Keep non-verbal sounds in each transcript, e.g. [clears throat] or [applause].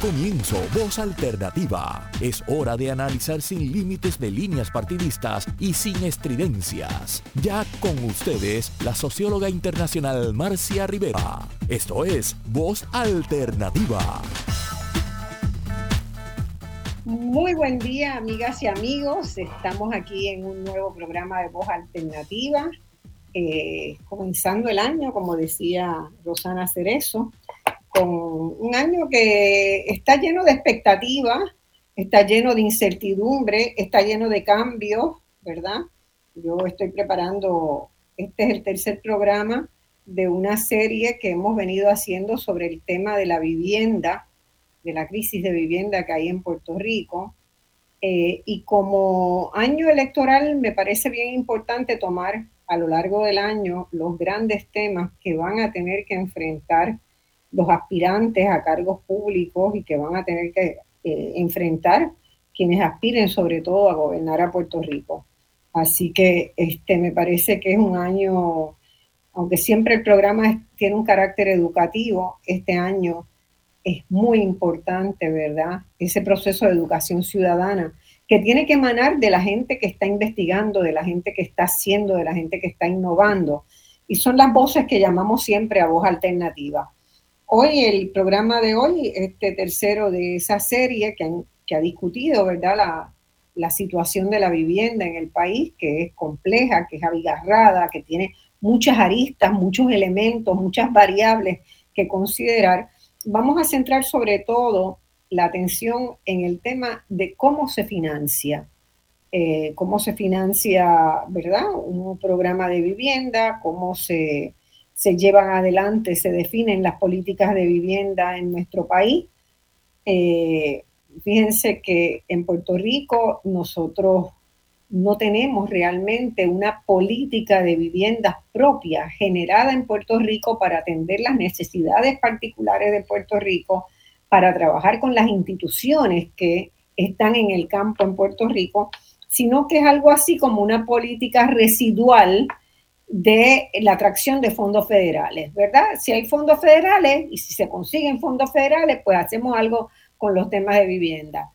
comienzo, Voz Alternativa. Es hora de analizar sin límites de líneas partidistas y sin estridencias. Ya con ustedes, la socióloga internacional Marcia Rivera. Esto es Voz Alternativa. Muy buen día, amigas y amigos. Estamos aquí en un nuevo programa de Voz Alternativa. Eh, comenzando el año, como decía Rosana Cerezo, con un año que está lleno de expectativas, está lleno de incertidumbre, está lleno de cambios, ¿verdad? Yo estoy preparando, este es el tercer programa de una serie que hemos venido haciendo sobre el tema de la vivienda, de la crisis de vivienda que hay en Puerto Rico. Eh, y como año electoral me parece bien importante tomar a lo largo del año los grandes temas que van a tener que enfrentar los aspirantes a cargos públicos y que van a tener que eh, enfrentar quienes aspiren sobre todo a gobernar a Puerto Rico. Así que este me parece que es un año, aunque siempre el programa tiene un carácter educativo, este año es muy importante, ¿verdad? Ese proceso de educación ciudadana que tiene que emanar de la gente que está investigando, de la gente que está haciendo, de la gente que está innovando. Y son las voces que llamamos siempre a voz alternativa. Hoy, el programa de hoy, este tercero de esa serie que, ha discutido, ¿verdad? La, la situación de la vivienda en el país, que es compleja, que es abigarrada, que tiene muchas aristas, muchos elementos, muchas variables que considerar. Vamos a centrar sobre todo la atención en el tema de cómo se financia, eh, cómo se financia, ¿verdad? Un programa de vivienda, cómo se se llevan adelante, se definen las políticas de vivienda en nuestro país. Eh, fíjense que en Puerto Rico nosotros no tenemos realmente una política de viviendas propia generada en Puerto Rico para atender las necesidades particulares de Puerto Rico, para trabajar con las instituciones que están en el campo en Puerto Rico, sino que es algo así como una política residual de la atracción de fondos federales, ¿verdad? Si hay fondos federales y si se consiguen fondos federales, pues hacemos algo con los temas de vivienda.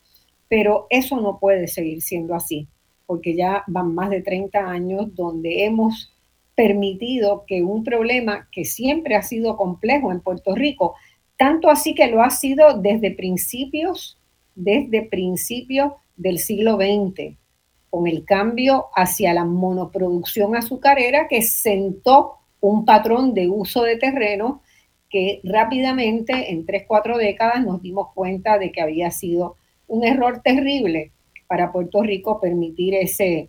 Pero eso no puede seguir siendo así, porque ya van más de 30 años donde hemos permitido que un problema que siempre ha sido complejo en Puerto Rico, tanto así que lo ha sido desde principios, desde principios del siglo XX, con el cambio hacia la monoproducción azucarera que sentó un patrón de uso de terreno que rápidamente, en tres, cuatro décadas, nos dimos cuenta de que había sido un error terrible para Puerto Rico permitir ese,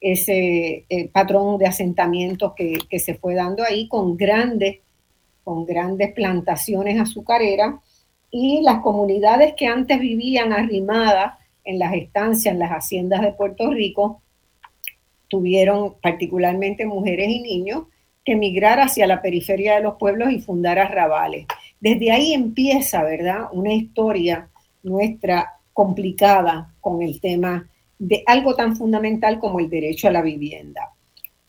ese eh, patrón de asentamientos que, que, se fue dando ahí con grandes, con grandes plantaciones azucareras. Y las comunidades que antes vivían arrimadas en las estancias, en las haciendas de Puerto Rico, tuvieron particularmente mujeres y niños que emigrar hacia la periferia de los pueblos y fundar arrabales. Desde ahí empieza, ¿verdad?, una historia nuestra complicada con el tema de algo tan fundamental como el derecho a la vivienda.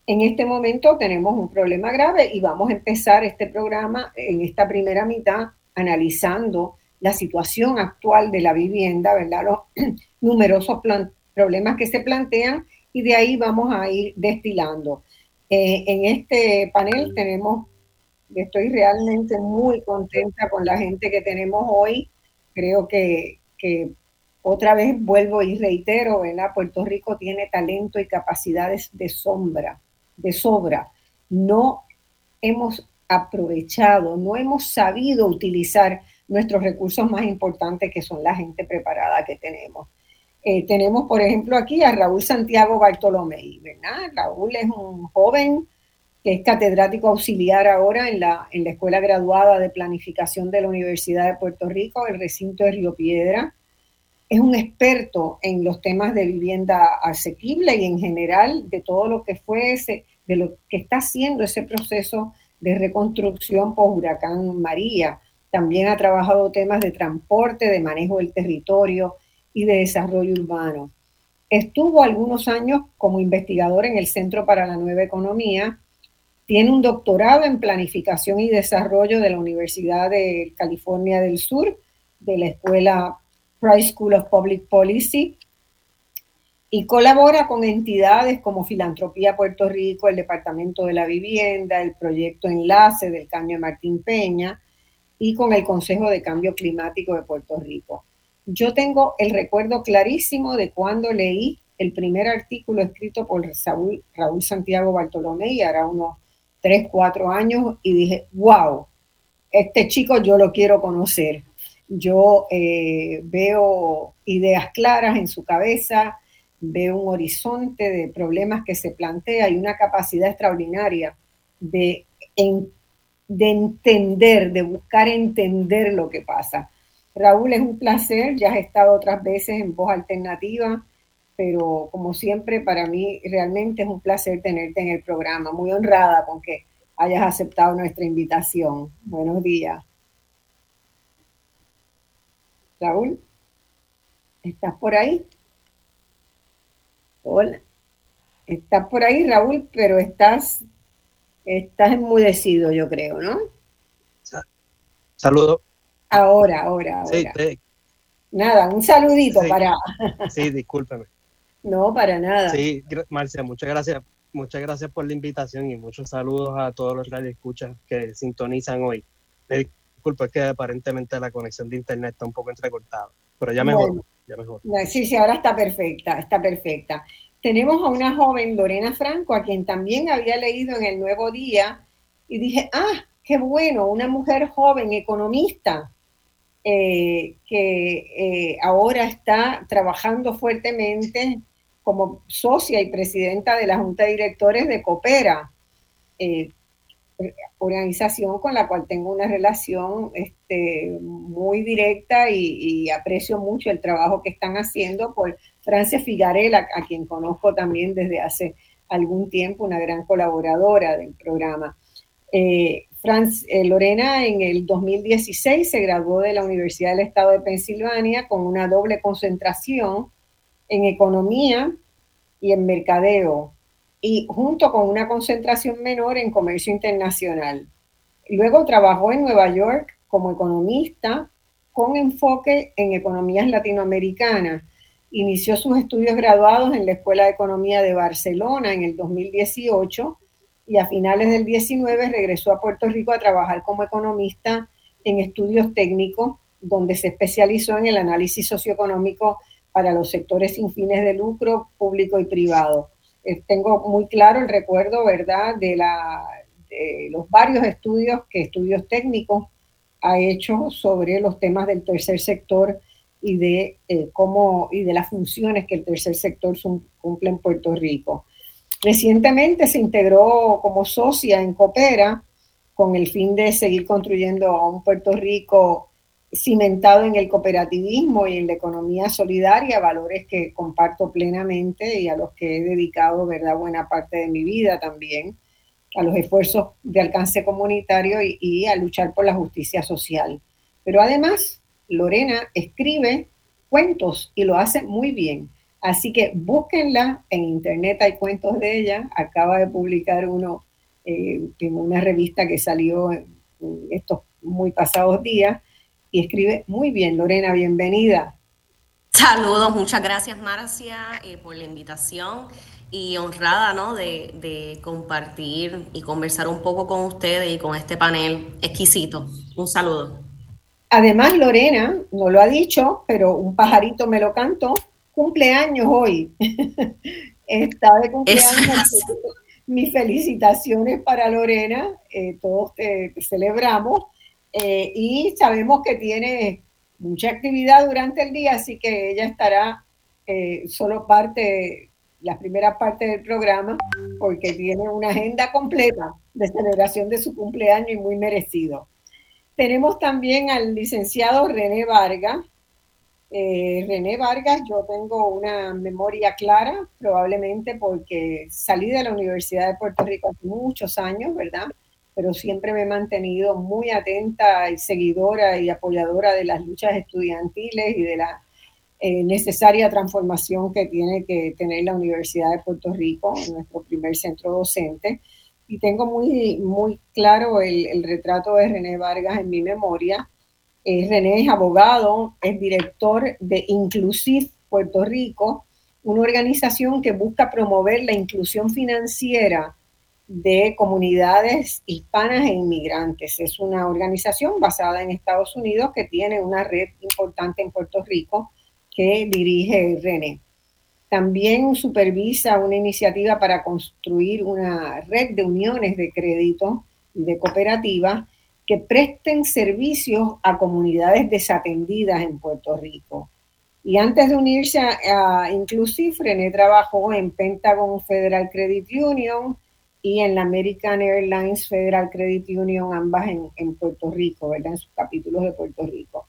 En este momento tenemos un problema grave y vamos a empezar este programa en esta primera mitad analizando la situación actual de la vivienda, ¿verdad? Los [clears throat] numerosos problemas que se plantean y de ahí vamos a ir destilando. Eh, en este panel tenemos, estoy realmente muy contenta con la gente que tenemos hoy. Creo que, que otra vez vuelvo y reitero, ¿verdad? Puerto Rico tiene talento y capacidades de sombra, de sobra. No hemos aprovechado, no hemos sabido utilizar nuestros recursos más importantes, que son la gente preparada que tenemos. Eh, tenemos, por ejemplo, aquí a Raúl Santiago Bartolomé. Raúl es un joven que es catedrático auxiliar ahora en la, en la Escuela Graduada de Planificación de la Universidad de Puerto Rico, el recinto de Río Piedra. Es un experto en los temas de vivienda asequible y en general de todo lo que fue ese, de lo que está haciendo ese proceso de reconstrucción por huracán María. También ha trabajado temas de transporte, de manejo del territorio y de desarrollo urbano. Estuvo algunos años como investigador en el Centro para la Nueva Economía. Tiene un doctorado en planificación y desarrollo de la Universidad de California del Sur de la escuela Price School of Public Policy y colabora con entidades como Filantropía Puerto Rico, el Departamento de la Vivienda, el Proyecto Enlace del Cambio Martín Peña y con el Consejo de Cambio Climático de Puerto Rico. Yo tengo el recuerdo clarísimo de cuando leí el primer artículo escrito por Raúl, Raúl Santiago Bartolomé, y hará unos 3, 4 años, y dije, wow, este chico yo lo quiero conocer. Yo eh, veo ideas claras en su cabeza, veo un horizonte de problemas que se plantea y una capacidad extraordinaria de, de entender, de buscar entender lo que pasa. Raúl, es un placer, ya has estado otras veces en Voz Alternativa, pero como siempre para mí realmente es un placer tenerte en el programa, muy honrada con que hayas aceptado nuestra invitación. Buenos días. Raúl, ¿estás por ahí? Hola. Estás por ahí, Raúl, pero estás, estás enmudecido, yo creo, ¿no? Saludos. Ahora, ahora, ahora. Sí, Nada, un saludito para. sí, discúlpeme. No, para nada. Sí, Marcia, muchas gracias. Muchas gracias por la invitación y muchos saludos a todos los escuchan que sintonizan hoy. disculpa, es que aparentemente la conexión de internet está un poco entrecortada, pero ya mejor, ya mejor. Sí, sí, ahora está perfecta, está perfecta. Tenemos a una joven, Lorena Franco, a quien también había leído en el Nuevo Día y dije, ah, qué bueno, una mujer joven, economista, eh, que eh, ahora está trabajando fuertemente como socia y presidenta de la Junta de Directores de Coopera, eh, organización con la cual tengo una relación este, muy directa y, aprecio mucho el trabajo que están haciendo por Francia Figarela, a quien conozco también desde hace algún tiempo, una gran colaboradora del programa. Eh, eh, Lorena en el 2016 se graduó de la Universidad del Estado de Pensilvania con una doble concentración en economía y en mercadeo, y junto con una concentración menor en comercio internacional. Luego trabajó en Nueva York como economista con enfoque en economías latinoamericanas. Inició sus estudios graduados en la Escuela de Economía de Barcelona en el 2018 y a finales del 19 regresó a Puerto Rico a trabajar como economista en estudios técnicos, donde se especializó en el análisis socioeconómico para los sectores sin fines de lucro, público y privado. Eh, tengo muy claro el recuerdo, ¿verdad?, de, la, los varios estudios que estudios técnicos ha hecho sobre los temas del tercer sector y de eh, cómo y de las funciones que el tercer sector cumple en Puerto Rico. Recientemente se integró como socia en Coopera con el fin de seguir construyendo un Puerto Rico cimentado en el cooperativismo y en la economía solidaria, valores que comparto plenamente y a los que he dedicado verdad buena parte de mi vida también, a los esfuerzos de alcance comunitario y a luchar por la justicia social. Pero además, Lorena escribe cuentos y lo hace muy bien. Así que búsquenla, en internet hay cuentos de ella, acaba de publicar uno eh, en una revista que salió estos muy pasados días y escribe muy bien. Lorena, bienvenida. Saludos, muchas gracias Marcia eh, por la invitación y honrada ¿no? de, de, compartir y conversar un poco con ustedes y con este panel exquisito. Un saludo. Además, Lorena, no lo ha dicho, pero un pajarito me lo cantó, cumpleaños hoy. [laughs] Está de cumpleaños. Mis felicitaciones para Lorena, eh, todos te celebramos eh, y sabemos que tiene mucha actividad durante el día, así que ella estará eh, solo parte, la primera parte del programa, porque tiene una agenda completa de celebración de su cumpleaños y muy merecido. Tenemos también al licenciado René Vargas. Eh, René Vargas, yo tengo una memoria clara, probablemente porque salí de la Universidad de Puerto Rico hace muchos años, ¿verdad? pero siempre me he mantenido muy atenta y seguidora y apoyadora de las luchas estudiantiles y de la eh, necesaria transformación que tiene que tener la Universidad de Puerto Rico, nuestro primer centro docente. Y tengo muy, muy claro el, retrato de René Vargas en mi memoria. Eh, René es abogado, es director de Inclusive Puerto Rico, una organización que busca promover la inclusión financiera de comunidades hispanas e inmigrantes. Es una organización basada en Estados Unidos que tiene una red importante en Puerto Rico que dirige René. También supervisa una iniciativa para construir una red de uniones de crédito y de cooperativas que presten servicios a comunidades desatendidas en Puerto Rico. Y antes de unirse a, Inclusive, René trabajó en Pentagon Federal Credit Union, y en la American Airlines Federal Credit Union, ambas en, Puerto Rico, ¿verdad? En sus capítulos de Puerto Rico.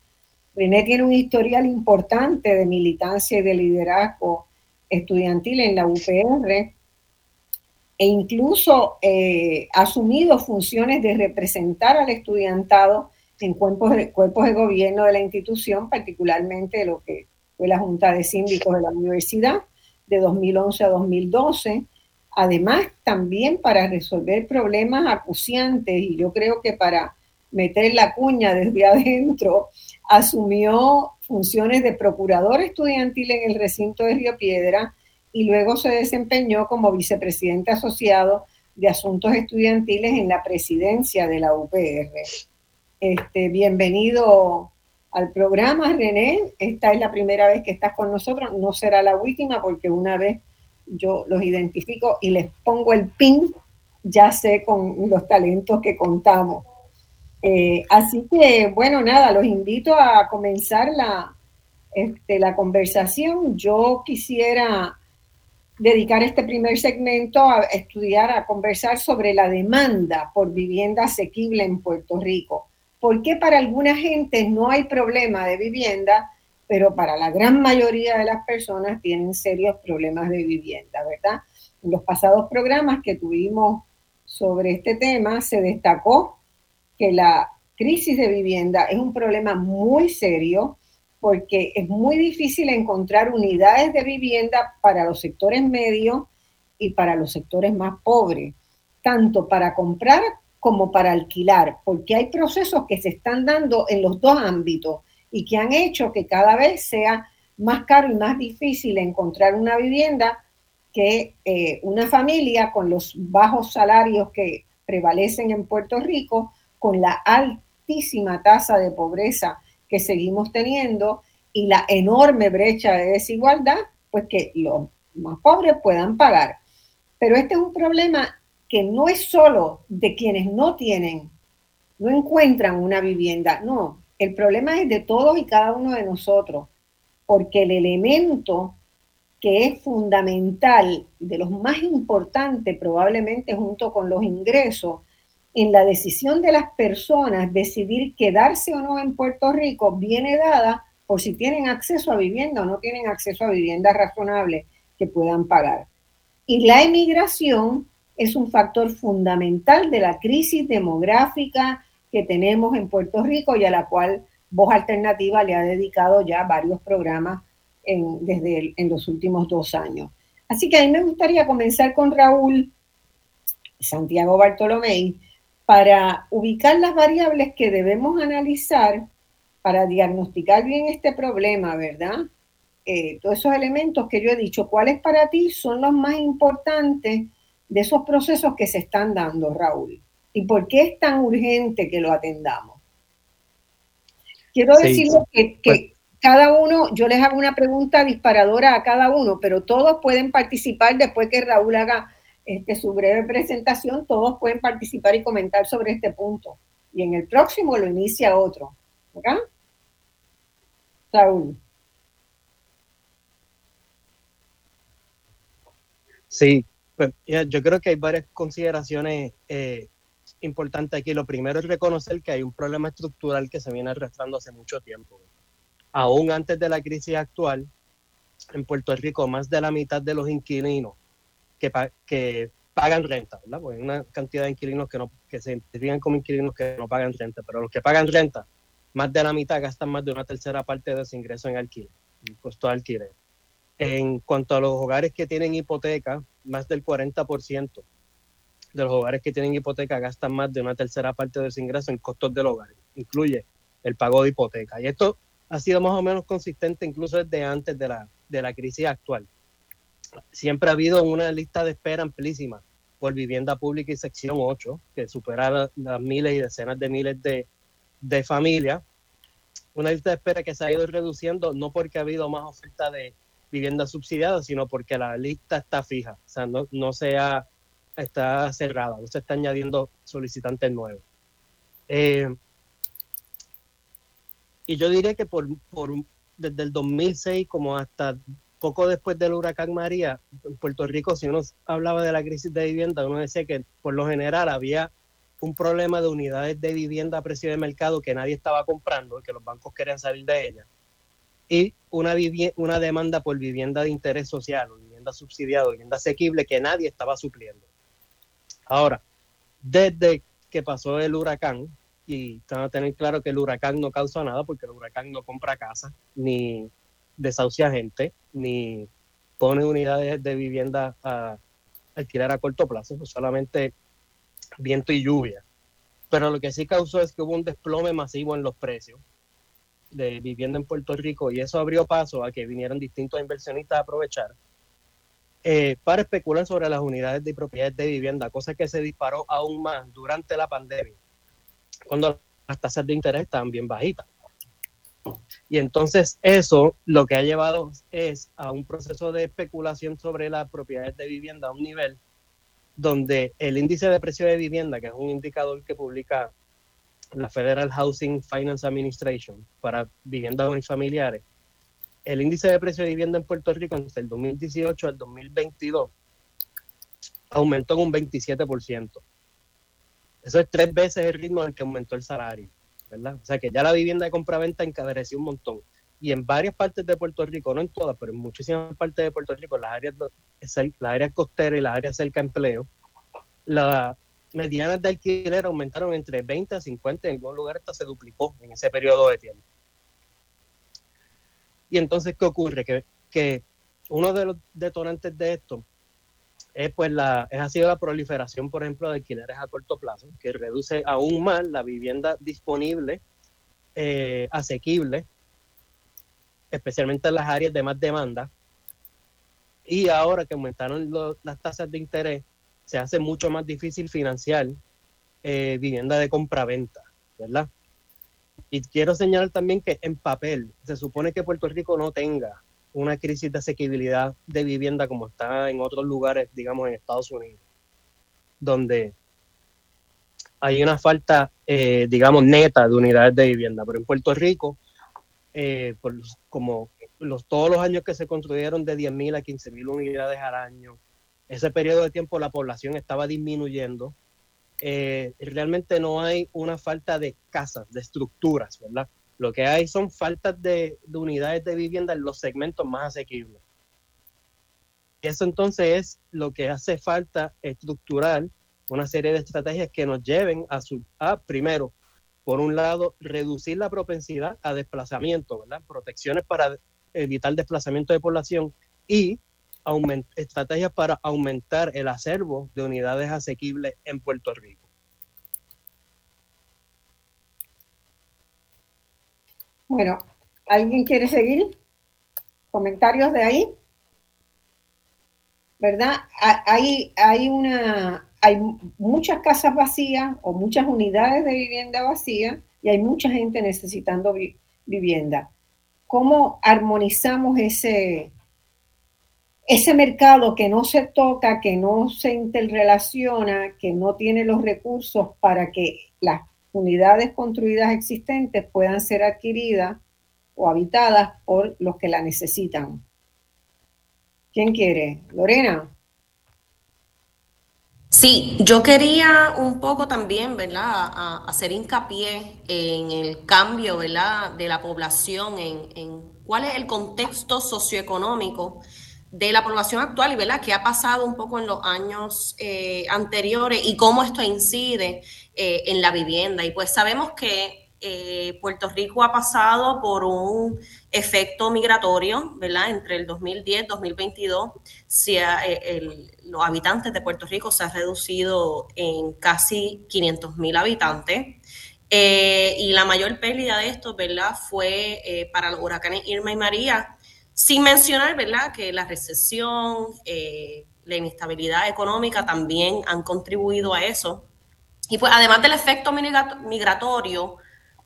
René tiene un historial importante de militancia y de liderazgo estudiantil en la UPR e incluso eh, asumido funciones de representar al estudiantado en cuerpos de, cuerpos de gobierno de la institución, particularmente lo que fue la Junta de Síndicos de la Universidad de 2011 a 2012 Además, también para resolver problemas acuciantes, y yo creo que para meter la cuña desde [laughs] adentro, asumió funciones de procurador estudiantil en el recinto de Río Piedra y luego se desempeñó como vicepresidente asociado de asuntos estudiantiles en la presidencia de la UPR. Este, bienvenido al programa, René. Esta es la primera vez que estás con nosotros, no será la última porque una vez yo los identifico y les pongo el pin, ya sé con los talentos que contamos. Eh, así que, bueno, nada, los invito a comenzar la, este, la conversación. Yo quisiera dedicar este primer segmento a estudiar, a conversar sobre la demanda por vivienda asequible en Puerto Rico. ¿Por qué para alguna gente no hay problema de vivienda pero para la gran mayoría de las personas tienen serios problemas de vivienda, ¿verdad? En los pasados programas que tuvimos sobre este tema se destacó que la crisis de vivienda es un problema muy serio porque es muy difícil encontrar unidades de vivienda para los sectores medios y para los sectores más pobres, tanto para comprar como para alquilar, porque hay procesos que se están dando en los dos ámbitos y que han hecho que cada vez sea más caro y más difícil encontrar una vivienda que eh, una familia con los bajos salarios que prevalecen en Puerto Rico, con la altísima tasa de pobreza que seguimos teniendo y la enorme brecha de desigualdad, pues que los más pobres puedan pagar. Pero este es un problema que no es solo de quienes no tienen, no encuentran una vivienda, no, el problema es de todos y cada uno de nosotros, porque el elemento que es fundamental, de los más importantes probablemente junto con los ingresos, en la decisión de las personas decidir quedarse o no en Puerto Rico, viene dada por si tienen acceso a vivienda o no tienen acceso a vivienda razonable que puedan pagar. Y la emigración es un factor fundamental de la crisis demográfica, que tenemos en Puerto Rico y a la cual Voz Alternativa le ha dedicado ya varios programas en, desde en los últimos dos años. Así que a mí me gustaría comenzar con Raúl Santiago Bartolomé para ubicar las variables que debemos analizar para diagnosticar bien este problema, ¿verdad? Eh, todos esos elementos que yo he dicho, ¿cuáles para ti son los más importantes de esos procesos que se están dando, Raúl? ¿Y por qué es tan urgente que lo atendamos? Quiero decirles que, pues cada uno, yo les hago una pregunta disparadora a cada uno, pero todos pueden participar después que Raúl haga este, su breve presentación, todos pueden participar y comentar sobre este punto. Y en el próximo lo inicia otro. ¿verdad? Raúl. Sí, pues, yo creo que hay varias consideraciones eh, importante aquí. Lo primero es reconocer que hay un problema estructural que se viene arrastrando hace mucho tiempo. Aún antes de la crisis actual, en Puerto Rico, más de la mitad de los inquilinos que, pagan renta, ¿verdad? Porque hay una cantidad de inquilinos que, no, que se identifican como inquilinos que no pagan renta, pero los que pagan renta, más de la mitad gastan más de una tercera parte de su ingreso en alquiler, en costo de alquiler. En cuanto a los hogares que tienen hipoteca, más del 40% de los hogares que tienen hipoteca gastan más de una tercera parte de su ingreso en costos del hogar. Incluye el pago de hipoteca. Y esto ha sido más o menos consistente incluso desde antes de la, de la crisis actual. Siempre ha habido una lista de espera amplísima por vivienda pública y sección 8, que supera las miles y decenas de miles de, de familias. Una lista de espera que se ha ido reduciendo no porque ha habido más oferta de vivienda subsidiada, sino porque la lista está fija, o sea, no, no se ha, está cerrada, no se está añadiendo solicitantes nuevos. Eh, y yo diría que por, por, desde el 2006 como hasta poco después del huracán María, en Puerto Rico, si uno hablaba de la crisis de vivienda, uno decía que por lo general había un problema de unidades de vivienda a precio de mercado que nadie estaba comprando, que los bancos querían salir de ellas, y una, una demanda por vivienda de interés social, vivienda subsidiada, vivienda asequible que nadie estaba supliendo. Ahora, desde que pasó el huracán, y van a tener claro que el huracán no causa nada porque el huracán no compra casa, ni desahucia gente, ni pone unidades de vivienda a alquilar a corto plazo, solamente viento y lluvia. Pero lo que sí causó es que hubo un desplome masivo en los precios de vivienda en Puerto Rico y eso abrió paso a que vinieran distintos inversionistas a aprovechar eh, para especular sobre las unidades de propiedades de vivienda, cosa que se disparó aún más durante la pandemia cuando las tasas de interés están bien bajitas. Y entonces eso lo que ha llevado es a un proceso de especulación sobre las propiedades de vivienda a un nivel donde el índice de precio de vivienda, que es un indicador que publica la Federal Housing Finance Administration para viviendas unifamiliares, el índice de precio de vivienda en Puerto Rico entre el 2018 al 2022 aumentó en un 27%. Eso es tres veces el ritmo en que aumentó el salario, O sea que ya la vivienda de compra-venta encareció un montón. Y en varias partes de Puerto Rico, no en todas, pero en muchísimas partes de Puerto Rico, las áreas, las áreas costeras y las áreas cerca de empleo, las medianas de alquiler aumentaron entre 20 a 50, en algún lugar hasta se duplicó en ese periodo de tiempo. Y entonces, ¿qué ocurre? Que, que uno de los detonantes de esto es pues la, es, ha sido la proliferación, por ejemplo, de alquileres a corto plazo, que reduce aún más la vivienda disponible, eh, asequible, especialmente en las áreas de más demanda. Y ahora que aumentaron las tasas de interés, se hace mucho más difícil financiar eh, vivienda de compra-venta, ¿verdad? Y quiero señalar también que en papel se supone que Puerto Rico no tenga una crisis de asequibilidad de vivienda como está en otros lugares, digamos en Estados Unidos, donde hay una falta, eh, digamos, neta de unidades de vivienda. Pero en Puerto Rico, eh, como todos los años que se construyeron de 10.000 a 15.000 unidades al año, ese periodo de tiempo la población estaba disminuyendo. Eh, realmente no hay una falta de casas, de estructuras, ¿verdad? Lo que hay son faltas de, unidades de vivienda en los segmentos más asequibles. Eso entonces es lo que hace falta estructural, una serie de estrategias que nos lleven a, su, a primero, por un lado, reducir la propensidad a desplazamiento, ¿verdad? Protecciones para evitar desplazamiento de población y estrategias para aumentar el acervo de unidades asequibles en Puerto Rico. Bueno, ¿alguien quiere seguir? ¿Comentarios de ahí? ¿Verdad? Hay, hay, una, hay muchas casas vacías o muchas unidades de vivienda vacías y hay mucha gente necesitando vivienda. ¿Cómo armonizamos ese, ese mercado que no se toca, que no se interrelaciona, que no tiene los recursos para que las unidades construidas existentes puedan ser adquiridas o habitadas por los que la necesitan. ¿Quién quiere? Lorena. Sí, yo quería un poco también, ¿verdad?, hacer hincapié en el cambio, ¿verdad?, de la población, en, cuál es el contexto socioeconómico de la población actual y ¿verdad? qué ha pasado un poco en los años eh, anteriores y cómo esto incide eh, en la vivienda. Y pues sabemos que eh, Puerto Rico ha pasado por un efecto migratorio, ¿verdad? Entre el 2010 y 2022, los habitantes de Puerto Rico se han reducido en casi 500 mil habitantes. Eh, y la mayor pérdida de esto, ¿verdad? Fue para los huracanes Irma y María, sin mencionar, ¿verdad? Que la recesión, la inestabilidad económica también han contribuido a eso. Y pues además del efecto migratorio,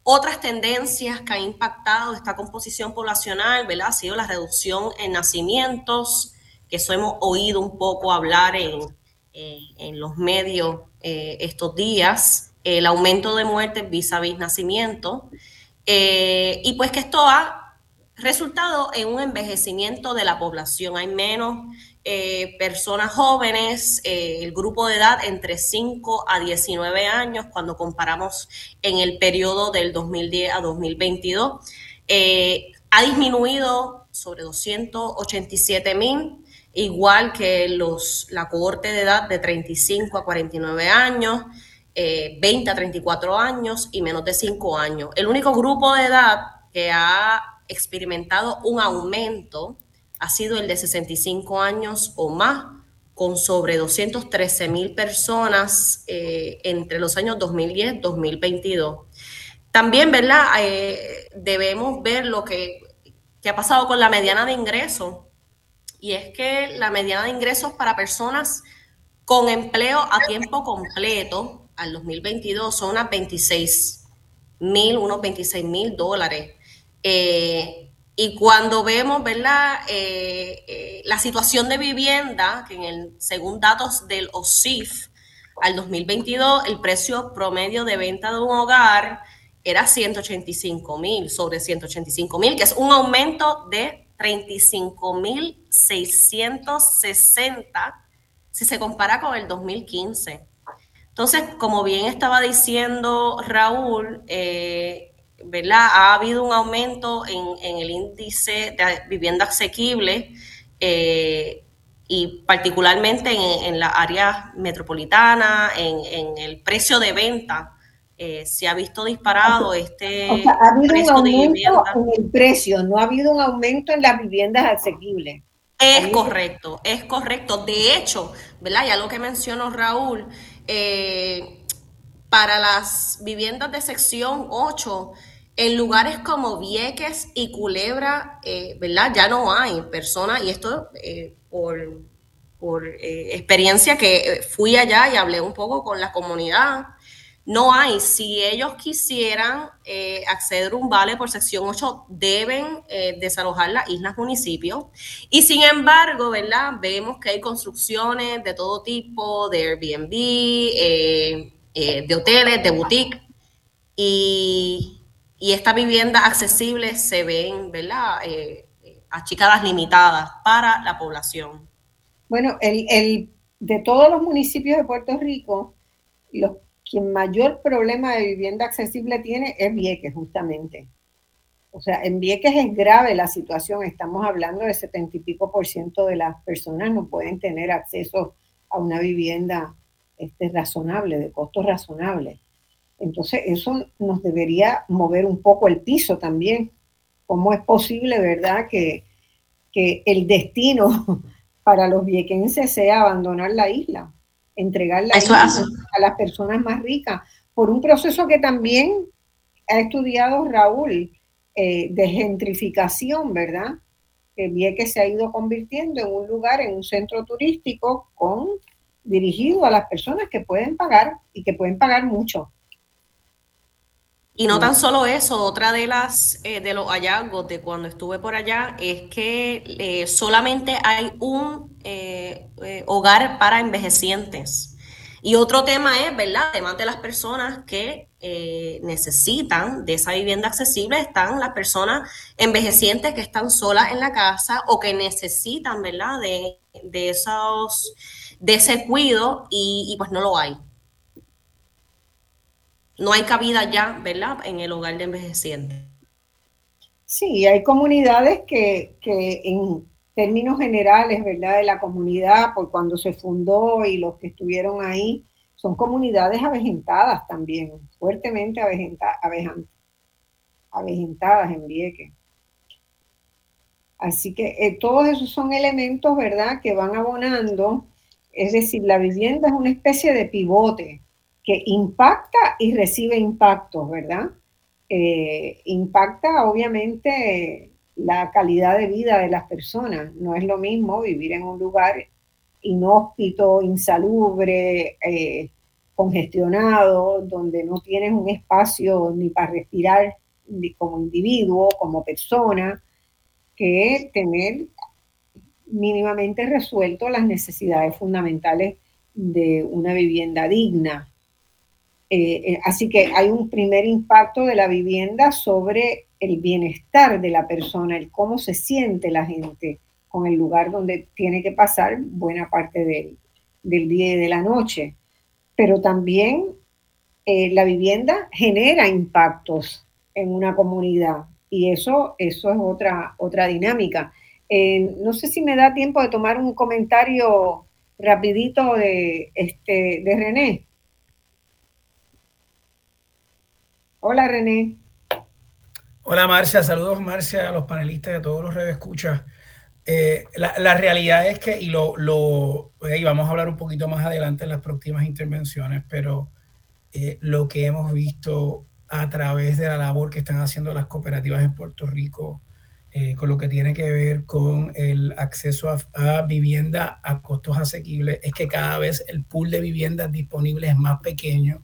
otras tendencias que han impactado esta composición poblacional, ¿verdad? Ha sido la reducción en nacimientos, que eso hemos oído un poco hablar en, en los medios estos días el aumento de muertes vis a vis nacimiento, eh, y pues que esto ha resultado en un envejecimiento de la población. Hay menos eh, personas jóvenes, eh, el grupo de edad entre 5 a 19 años, cuando comparamos en el periodo del 2010 a 2022, ha disminuido sobre 287 mil igual que los, la cohorte de edad de 35 a 49 años, 20 eh, a 34 años y menos de 5 años. El único grupo de edad que ha experimentado un aumento ha sido el de 65 años o más, con sobre 213 mil personas eh, entre los años 2010 y 2022. También, ¿verdad? Eh, debemos ver lo que, que ha pasado con la mediana de ingresos. Y es que la mediana de ingresos para personas con empleo a tiempo completo al 2022 son unas 26 mil, unos 26 mil dólares. Eh, y cuando vemos, ¿verdad? Eh, eh, la situación de vivienda, que en el, según datos del OSIF, al 2022 el precio promedio de venta de un hogar era 185 mil, sobre 185 mil, que es un aumento de 35 mil 660 si se compara con el 2015. Entonces, como bien estaba diciendo Raúl, eh, ¿verdad? Ha habido un aumento en, el índice de vivienda asequible eh, y particularmente en, la área metropolitana, en, el precio de venta. Eh, se ha visto disparado este o sea, ha habido un aumento en el precio, no ha habido un aumento en las viviendas asequibles. Es correcto, es correcto. De hecho, ¿verdad? Ya lo que mencionó Raúl, eh, para las viviendas de sección 8, en lugares como Vieques y Culebra, eh, ¿verdad? Ya no hay personas, y esto eh, por, por experiencia que fui allá y hablé un poco con la comunidad, no hay. Si ellos quisieran eh, acceder a un vale por sección 8, deben eh, desalojar las islas municipios. Y sin embargo, ¿verdad? Vemos que hay construcciones de todo tipo, de Airbnb, eh, de hoteles, de boutique. Y, estas viviendas accesibles se ven, ¿verdad? achicadas limitadas para la población. Bueno, el, el, de todos los municipios de Puerto Rico, los quien mayor problema de vivienda accesible tiene es Vieques, justamente. O sea, en Vieques es grave la situación. Estamos hablando de setenta y pico por ciento de las personas no pueden tener acceso a una vivienda este, razonable, de costos razonables. Entonces, eso nos debería mover un poco el piso también. ¿Cómo es posible, verdad, que, que el destino [laughs] para los viequenses sea abandonar la isla? entregarla a las personas más ricas, por un proceso que también ha estudiado Raúl, eh, de gentrificación, ¿verdad? Que Vieques se ha ido convirtiendo en un lugar, en un centro turístico con dirigido a las personas que pueden pagar y que pueden pagar mucho. Y no tan solo eso, otra de las eh, de los hallazgos de cuando estuve por allá es que eh, solamente hay un eh, hogar para envejecientes. Y otro tema es, ¿verdad? Además de las personas que necesitan de esa vivienda accesible, están las personas envejecientes que están solas en la casa o que necesitan, ¿verdad? De, de esos, de ese cuido y pues no lo hay no hay cabida ya, ¿verdad?, en el hogar de envejecientes. Sí, hay comunidades que, en términos generales, ¿verdad?, de la comunidad, por cuando se fundó y los que estuvieron ahí, son comunidades avejentadas también, fuertemente avejentadas, avejentadas en Vieques. Así que eh, todos esos son elementos, ¿verdad?, que van abonando. Es decir, la vivienda es una especie de pivote que impacta y recibe impactos, ¿verdad? Eh, impacta obviamente la calidad de vida de las personas. No es lo mismo vivir en un lugar inhóspito, insalubre, eh, congestionado, donde no tienes un espacio ni para respirar ni como individuo, como persona, que tener mínimamente resuelto las necesidades fundamentales de una vivienda digna. Eh, eh, así que hay un primer impacto de la vivienda sobre el bienestar de la persona, el cómo se siente la gente con el lugar donde tiene que pasar buena parte del, día y de la noche. Pero también eh, la vivienda genera impactos en una comunidad y eso, eso es otra, otra dinámica. no sé si me da tiempo de tomar un comentario rapidito de, este, de René. Hola René. Hola Marcia, saludos Marcia a los panelistas y a todos los redes escuchas. Eh, la, realidad es que, y lo, lo y vamos a hablar un poquito más adelante en las próximas intervenciones, pero eh, lo que hemos visto a través de la labor que están haciendo las cooperativas en Puerto Rico, eh, con lo que tiene que ver con el acceso a, vivienda a costos asequibles, es que cada vez el pool de viviendas disponibles es más pequeño,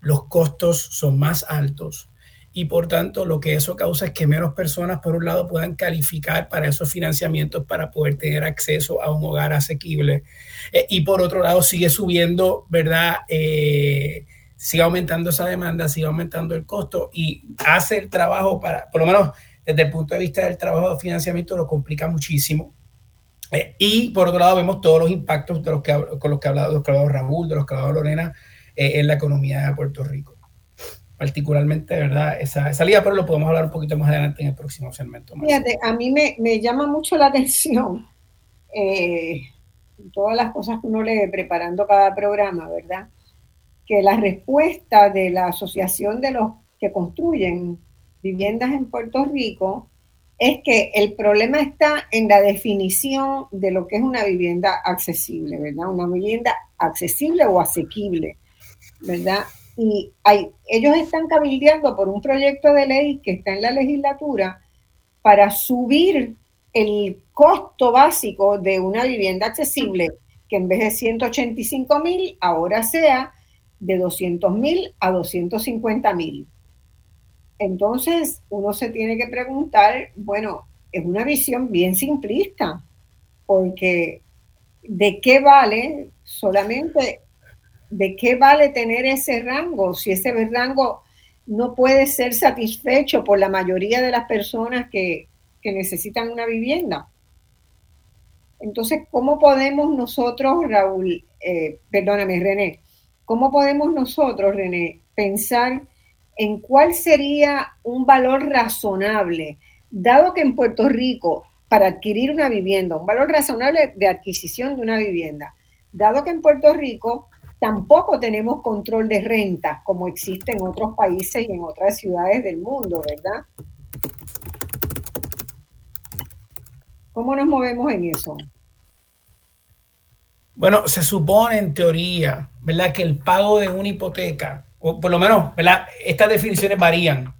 los costos son más altos y por tanto lo que eso causa es que menos personas, por un lado, puedan calificar para esos financiamientos para poder tener acceso a un hogar asequible. Eh, y por otro lado, sigue subiendo, ¿verdad? Eh, sigue aumentando esa demanda, sigue aumentando el costo y hace el trabajo para, por lo menos desde el punto de vista del trabajo de financiamiento lo complica muchísimo. Eh, y por otro lado vemos todos los impactos de los que, con los que ha hablado, los que ha hablado Raúl, de los que ha hablado Lorena eh, en la economía de Puerto Rico. Particularmente, ¿verdad? Esa salida, pero lo podemos hablar un poquito más adelante en el próximo segmento. Fíjate, a mí me, me llama mucho la atención eh, todas las cosas que uno lee preparando cada programa, ¿verdad? Que la respuesta de la asociación de los que construyen viviendas en Puerto Rico es que el problema está en la definición de lo que es una vivienda accesible, ¿verdad? Una vivienda accesible o asequible, ¿verdad? Y hay, ellos están cabildeando por un proyecto de ley que está en la legislatura para subir el costo básico de una vivienda accesible, que en vez de 185 mil, ahora sea de 200 mil a 250 mil. Entonces, uno se tiene que preguntar, bueno, es una visión bien simplista, porque ¿de qué vale solamente, de qué vale tener ese rango si ese rango no puede ser satisfecho por la mayoría de las personas que, necesitan una vivienda? Entonces, ¿cómo podemos nosotros, Raúl, eh, perdóname, René, cómo podemos nosotros, René, pensar en cuál sería un valor razonable, dado que en Puerto Rico, para adquirir una vivienda, un valor razonable de adquisición de una vivienda, dado que en Puerto Rico tampoco tenemos control de renta como existe en otros países y en otras ciudades del mundo, ¿verdad? ¿Cómo nos movemos en eso? Bueno, se supone en teoría, ¿verdad? Que el pago de una hipoteca o por lo menos, ¿verdad? Estas definiciones varían.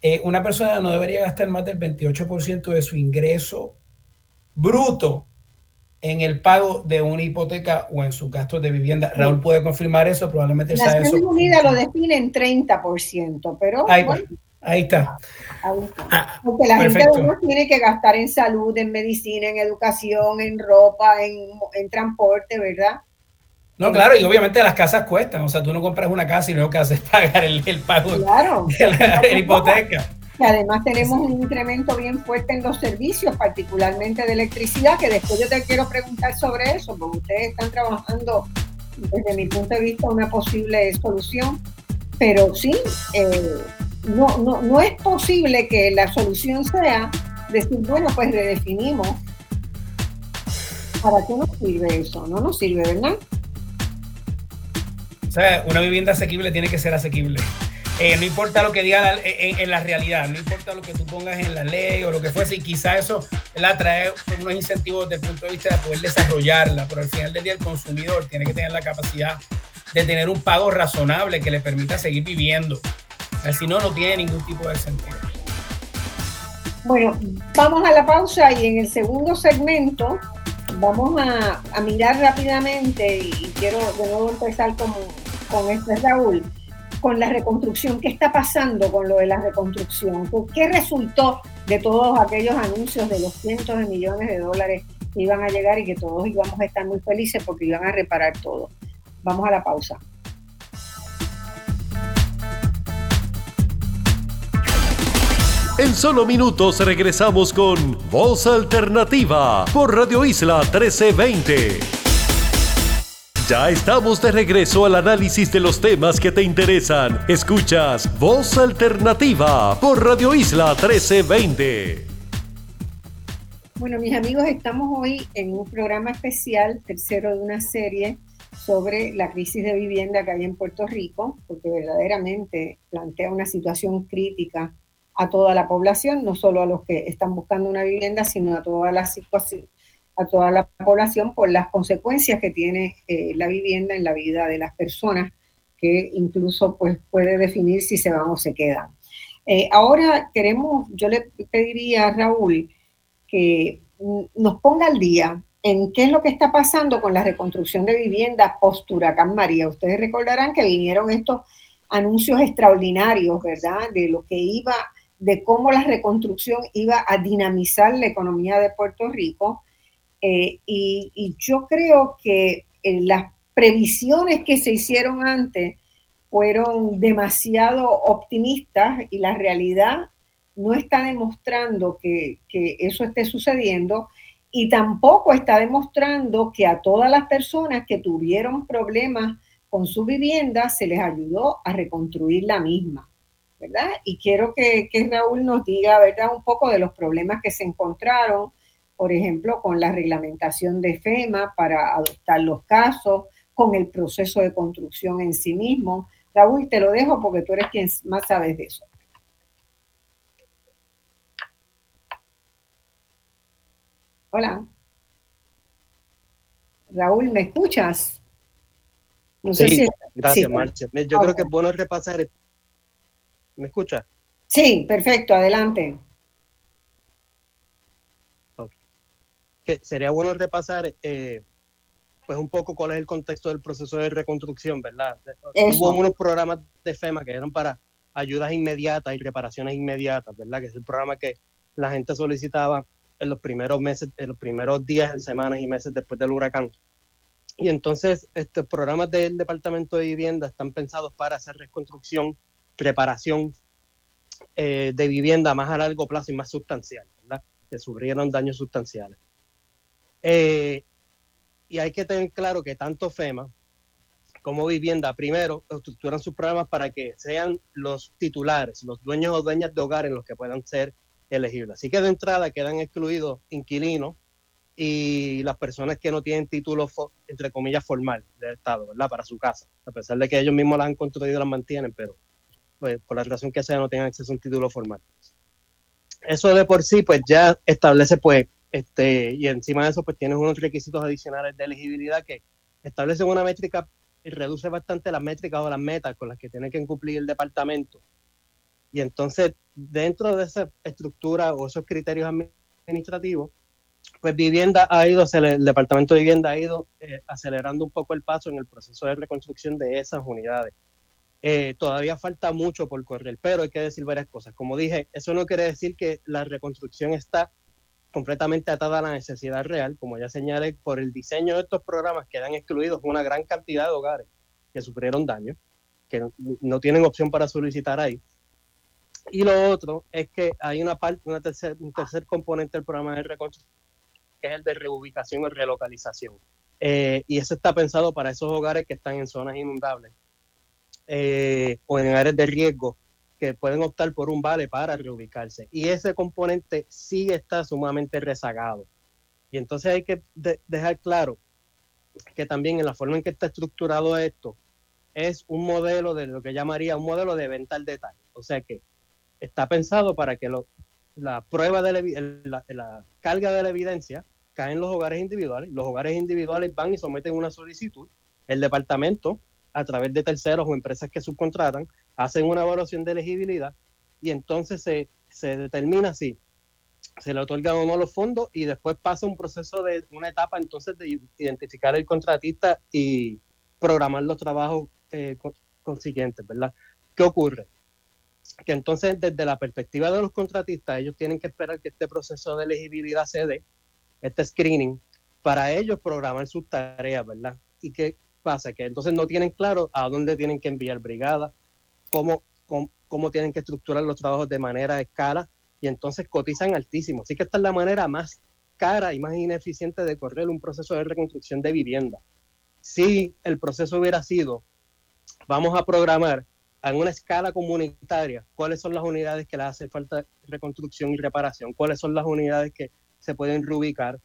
Eh, una persona no debería gastar más del 28% de su ingreso bruto en el pago de una hipoteca o en sus gastos de vivienda. Raúl puede confirmar eso, probablemente La Naciones Unidas lo define en 30%, pero ahí, ahí está. Ah, Porque la gente tiene que gastar en salud, en medicina, en educación, en ropa, en, en transporte, ¿verdad? No, claro, y obviamente las casas cuestan, o sea, tú no compras una casa y lo que haces es [laughs] pagar el, pago de la, hipoteca. Y además tenemos un incremento bien fuerte en los servicios, particularmente de electricidad, que después yo te quiero preguntar sobre eso, porque ustedes están trabajando, desde mi punto de vista, una posible solución. Pero sí, eh, no, no, no es posible que la solución sea decir, bueno, pues redefinimos. ¿Para qué nos sirve eso? No nos sirve, ¿verdad? una vivienda asequible tiene que ser asequible. Eh, no importa lo que diga en, la realidad, no importa lo que tú pongas en la ley o lo que fuese, y quizá eso la trae unos incentivos desde el punto de vista de poder desarrollarla, pero al final del día el consumidor tiene que tener la capacidad de tener un pago razonable que le permita seguir viviendo. Si no, no tiene ningún tipo de sentido. Bueno, vamos a la pausa y en el segundo segmento vamos a, mirar rápidamente y quiero de nuevo empezar con, con este Raúl, con la reconstrucción. ¿Qué está pasando con lo de la reconstrucción? ¿Qué resultó de todos aquellos anuncios de los cientos de millones de dólares que iban a llegar y que todos íbamos a estar muy felices porque iban a reparar todo? Vamos a la pausa. En solo minutos regresamos con Voz Alternativa por Radio Isla 1320. Ya estamos de regreso al análisis de los temas que te interesan. Escuchas Voz Alternativa por Radio Isla 1320. Bueno, mis amigos, estamos hoy en un programa especial, tercero de una serie sobre la crisis de vivienda que hay en Puerto Rico, porque verdaderamente plantea una situación crítica a toda la población, no solo a los que están buscando una vivienda, sino a toda la a toda la población por las consecuencias que tiene eh, la vivienda en la vida de las personas, que incluso pues, puede definir si se van o se quedan. Eh, ahora queremos, yo le pediría a Raúl que nos ponga al día en qué es lo que está pasando con la reconstrucción de viviendas post-Huracán María. Ustedes recordarán que vinieron estos anuncios extraordinarios, ¿verdad? De lo que iba de cómo la reconstrucción iba a dinamizar la economía de Puerto Rico. Eh, y, yo creo que eh, las previsiones que se hicieron antes fueron demasiado optimistas y la realidad no está demostrando que, que eso esté sucediendo y tampoco está demostrando que a todas las personas que tuvieron problemas con su vivienda se les ayudó a reconstruir la misma. ¿verdad? Y quiero que, Raúl nos diga, ¿verdad?, un poco de los problemas que se encontraron, por ejemplo, con la reglamentación de FEMA para adoptar los casos, con el proceso de construcción en sí mismo. Raúl, te lo dejo porque tú eres quien más sabes de eso. Hola. Raúl, ¿me escuchas? No sé si... gracias, Marcia. Yo creo que es bueno repasar ¿Me escucha? Sí, perfecto, adelante. Sería bueno repasar eh, pues un poco cuál es el contexto del proceso de reconstrucción, ¿verdad? Hubo unos programas de FEMA que eran para ayudas inmediatas y reparaciones inmediatas, ¿verdad? Que es el programa que la gente solicitaba en los primeros meses, en los primeros días, semanas y meses después del huracán. Y entonces, estos programas del Departamento de Vivienda están pensados para hacer reconstrucción reparación eh, de vivienda más a largo plazo y más sustancial, ¿verdad? Que sufrieron daños sustanciales. Eh, y hay que tener claro que tanto FEMA como vivienda, primero, estructuran sus programas para que sean los titulares, los dueños o dueñas de hogar en los que puedan ser elegibles. Así que de entrada quedan excluidos inquilinos y las personas que no tienen título, entre comillas, formal del Estado, ¿verdad? Para su casa, a pesar de que ellos mismos las han construido y las mantienen, pero pues, por la razón que sea, no tengan acceso a un título formal. Eso de por sí, pues ya establece, pues, este, y encima de eso, pues tienes unos requisitos adicionales de elegibilidad que establecen una métrica y reduce bastante las métricas o las metas con las que tiene que cumplir el departamento. Y entonces, dentro de esa estructura o esos criterios administrativos, pues vivienda ha ido, el departamento de vivienda ha ido eh, acelerando un poco el paso en el proceso de reconstrucción de esas unidades. Eh, todavía falta mucho por correr, pero hay que decir varias cosas. Como dije, eso no quiere decir que la reconstrucción está completamente atada a la necesidad real, como ya señalé, por el diseño de estos programas quedan excluidos una gran cantidad de hogares que sufrieron daño, que no, tienen opción para solicitar ahí. Y lo otro es que hay una parte, una tercer, un tercer componente del programa de reconstrucción, que es el de reubicación o relocalización. Eh, y eso está pensado para esos hogares que están en zonas inundables eh, o en áreas de riesgo que pueden optar por un vale para reubicarse. Y ese componente sí está sumamente rezagado. Y entonces hay que dejar claro que también en la forma en que está estructurado esto es un modelo de lo que llamaría un modelo de venta al detalle. O sea que está pensado para que la prueba de la, la carga de la evidencia cae en los hogares individuales. Los hogares individuales van y someten una solicitud. El departamento a través de terceros o empresas que subcontratan, hacen una evaluación de elegibilidad y entonces se, se determina si se le otorgan o no los fondos y después pasa un proceso de una etapa entonces de identificar el contratista y programar los trabajos eh, consiguientes, ¿verdad? ¿Qué ocurre? Que entonces desde la perspectiva de los contratistas, ellos tienen que esperar que este proceso de elegibilidad se dé, este screening, para ellos programar sus tareas, ¿verdad? ¿Y qué pasa? Que entonces no tienen claro a dónde tienen que enviar brigada, cómo, cómo, tienen que estructurar los trabajos de manera escala, y entonces cotizan altísimo. Así que esta es la manera más cara y más ineficiente de correr un proceso de reconstrucción de vivienda. Si el proceso hubiera sido, vamos a programar en una escala comunitaria cuáles son las unidades que le hace falta reconstrucción y reparación, cuáles son las unidades que se pueden reubicar,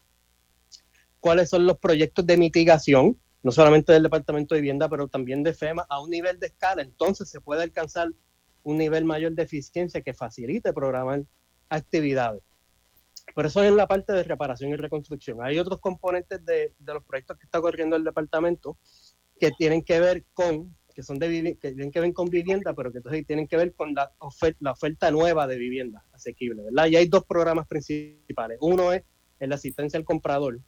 cuáles son los proyectos de mitigación, no solamente del Departamento de Vivienda, pero también de FEMA, a un nivel de escala, entonces se puede alcanzar un nivel mayor de eficiencia que facilite programar actividades. Por eso es la parte de reparación y reconstrucción. Hay otros componentes de, los proyectos que está corriendo el departamento que tienen que ver con, que son de que tienen que ver con vivienda, pero que entonces tienen que ver con la oferta, la oferta nueva de vivienda asequible, ¿verdad? Y hay dos programas principales. Uno es la asistencia al comprador,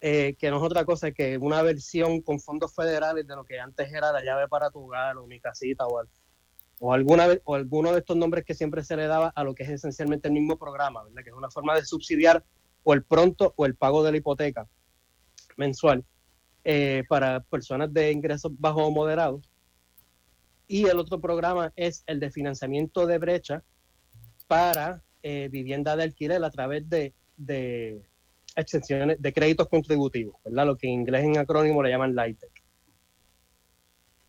eh, que no es otra cosa que una versión con fondos federales de lo que antes era la llave para tu hogar o mi casita o o, alguna, o alguno de estos nombres que siempre se le daba a lo que es esencialmente el mismo programa, ¿verdad? que es una forma de subsidiar o el pronto o el pago de la hipoteca mensual eh, para personas de ingresos bajos o moderados. Y el otro programa es el de financiamiento de brecha para eh, vivienda de alquiler a través de, de extensiones de créditos contributivos, ¿verdad? Lo que en inglés en acrónimo le llaman LIHTC.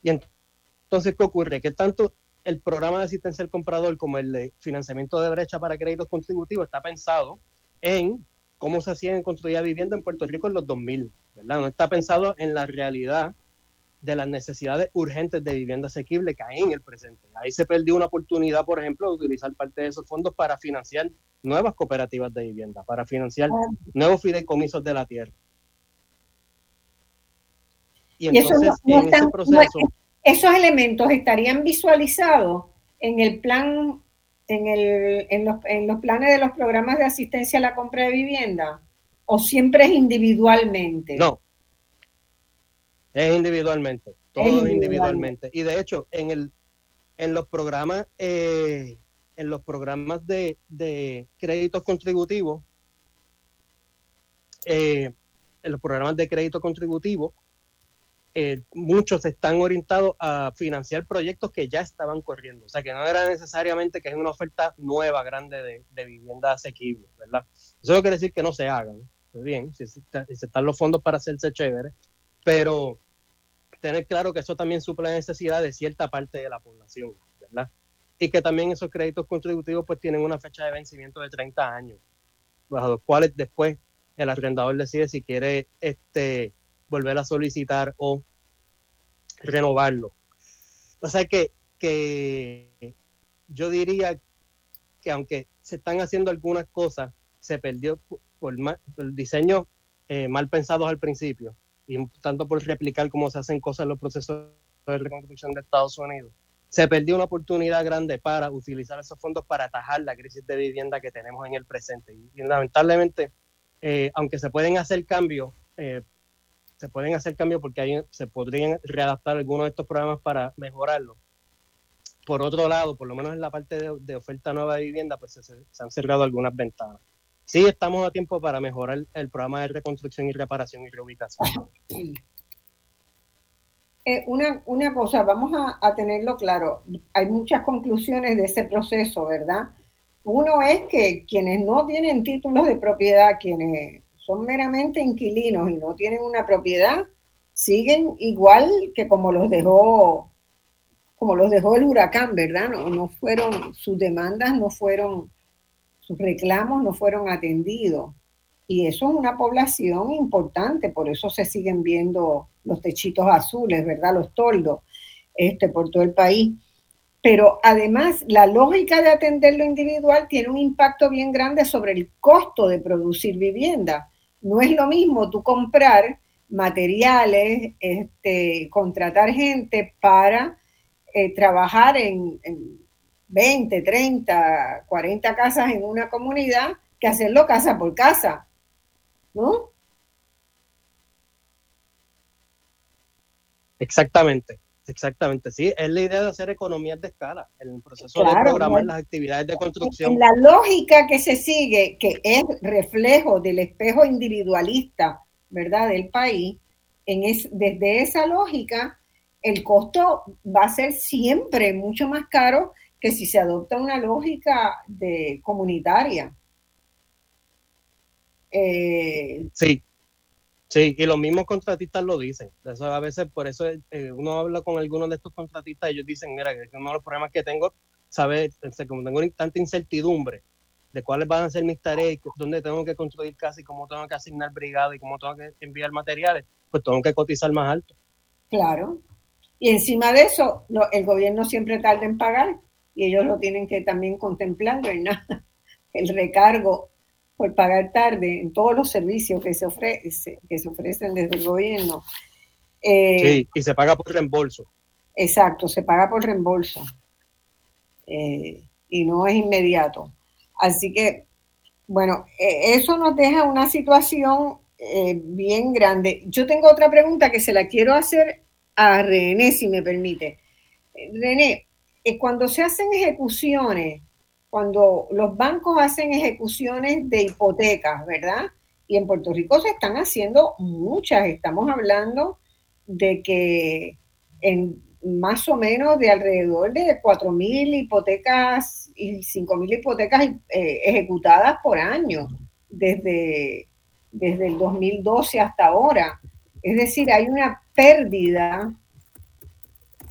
Y entonces, ¿qué ocurre? Que tanto el programa de asistencia al comprador como el de financiamiento de brecha para créditos contributivos está pensado en cómo se hacía en construir vivienda en Puerto Rico en los 2000, ¿verdad? No está pensado en la realidad de las necesidades urgentes de vivienda asequible que hay en el presente. Ahí se perdió una oportunidad, por ejemplo, de utilizar parte de esos fondos para financiar nuevas cooperativas de vivienda, para financiar nuevos fideicomisos de la tierra. Y entonces, en ese proceso esos elementos estarían visualizados en el plan, en, el, en, los, en los planes de los programas de asistencia a la compra de vivienda, o siempre es individualmente? No, es individualmente, todo individualmente. Y de hecho, en el en los programas, eh, en los programas de, de créditos contributivos, eh, en los programas de crédito contributivo, eh, muchos están orientados a financiar proyectos que ya estaban corriendo. O sea, que no era necesariamente que es una oferta nueva, grande de, vivienda asequible, ¿verdad? Eso no quiere decir que no se hagan. Pues bien, si, están los fondos para hacerse chévere, pero tener claro que eso también suple la necesidad de cierta parte de la población, ¿verdad? Y que también esos créditos contributivos pues tienen una fecha de vencimiento de 30 años, bajo los cuales después el arrendador decide si quiere este volver a solicitar o renovarlo. O sea que, que yo diría que aunque se están haciendo algunas cosas, se perdió por, el diseño eh, mal pensados al principio y tanto por replicar cómo se hacen cosas en los procesos de reconstrucción de Estados Unidos. Se perdió una oportunidad grande para utilizar esos fondos para atajar la crisis de vivienda que tenemos en el presente. Y, lamentablemente, eh, aunque se pueden hacer cambios, eh, se pueden hacer cambios porque hay, se podrían readaptar algunos de estos programas para mejorarlo. Por otro lado, por lo menos en la parte de, oferta nueva de vivienda, pues se, han cerrado algunas ventanas. Sí, estamos a tiempo para mejorar el programa de reconstrucción y reparación y reubicación. Eh, una, una, cosa, vamos a, a, tenerlo claro. Hay muchas conclusiones de ese proceso, ¿verdad? Uno es que quienes no tienen títulos de propiedad, quienes son meramente inquilinos y no tienen una propiedad, siguen igual que como los dejó, como los dejó el huracán, ¿verdad? No, no fueron, sus demandas no fueron, sus reclamos no fueron atendidos. Y eso es una población importante, por eso se siguen viendo los techitos azules, ¿verdad? Los toldos, este, por todo el país. Pero además, la lógica de atender lo individual tiene un impacto bien grande sobre el costo de producir vivienda. No es lo mismo tú comprar materiales, este, contratar gente para eh, trabajar en, en 20, 30, 40 casas en una comunidad que hacerlo casa por casa, ¿no? Exactamente, exactamente. Sí, es la idea de hacer economías de escala, en el proceso de programar las actividades de construcción. En la lógica que se sigue, que es reflejo del espejo individualista, ¿verdad?, del país, en es, desde esa lógica, el costo va a ser siempre mucho más caro que si se adopta una lógica de comunitaria. Eh, sí, sí, y los mismos contratistas lo dicen. Eso a veces, por eso eh, uno habla con algunos de estos contratistas, ellos dicen, mira, que uno de los problemas que tengo, sabe, como tengo tanta incertidumbre de cuáles van a ser mis tareas, dónde tengo que construir casa y cómo tengo que asignar brigada y cómo tengo que enviar materiales, pues tengo que cotizar más alto. Claro. Y encima de eso, el gobierno siempre tarda en pagar y ellos lo tienen que también contemplar, ¿verdad? [laughs] El recargo por pagar tarde en todos los servicios que se, ofrece, que se ofrecen desde el gobierno. Eh, sí, y se paga por reembolso. Exacto, se paga por reembolso. Eh, y no es inmediato. Así que, bueno, eh, eso nos deja una situación bien grande. Yo tengo otra pregunta que se la quiero hacer a René, si me permite. René, cuando se hacen ejecuciones, cuando los bancos hacen ejecuciones de hipotecas, ¿verdad? Y en Puerto Rico se están haciendo muchas. Estamos hablando de que en más o menos de alrededor de 4.000 hipotecas y 5.000 hipotecas eh, ejecutadas por año desde, desde el 2012 hasta ahora. Es decir, hay una pérdida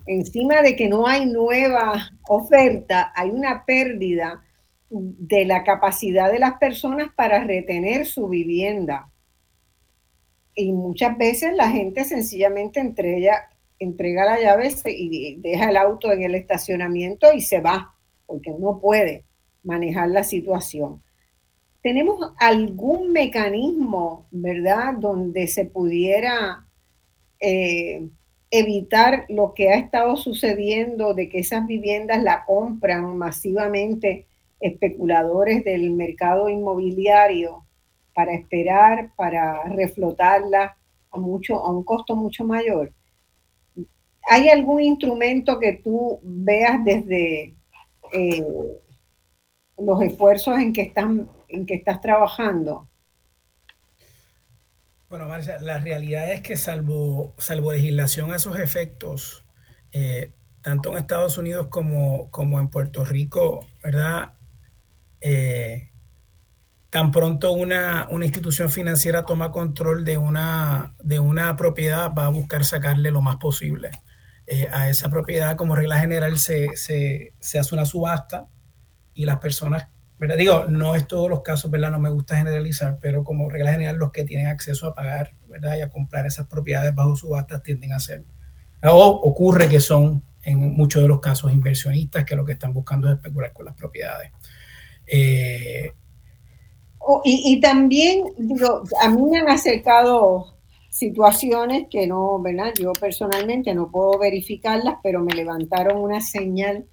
encima de que no hay nueva oferta, hay una pérdida de la capacidad de las personas para retener su vivienda. Y muchas veces la gente sencillamente entrega, entrega la llave y deja el auto en el estacionamiento y se va, porque no puede manejar la situación. ¿Tenemos algún mecanismo, verdad, donde se pudiera eh, evitar lo que ha estado sucediendo de que esas viviendas la compran masivamente especuladores del mercado inmobiliario para esperar, para reflotarla a, mucho, a un costo mucho mayor. ¿Hay algún instrumento que tú veas desde eh, los esfuerzos en que, están, en que estás trabajando? Bueno, Marcia, la realidad es que salvo, salvo legislación a esos efectos, eh, tanto en Estados Unidos como, como en Puerto Rico, ¿verdad? Eh, tan pronto una, una, institución financiera toma control de una, de una propiedad, va a buscar sacarle lo más posible eh, a esa propiedad. Como regla general, se, se, se hace una subasta y las personas ¿verdad? Digo, no es todos los casos, ¿verdad? No me gusta generalizar, pero como regla general, los que tienen acceso a pagar, ¿verdad? Y a comprar esas propiedades bajo subastas tienden a ser. O ocurre que son, en muchos de los casos, inversionistas que lo que están buscando es especular con las propiedades. Eh, y, y, también, digo, a mí me han acercado situaciones que no, ¿verdad? Yo personalmente no puedo verificarlas, pero me levantaron una señal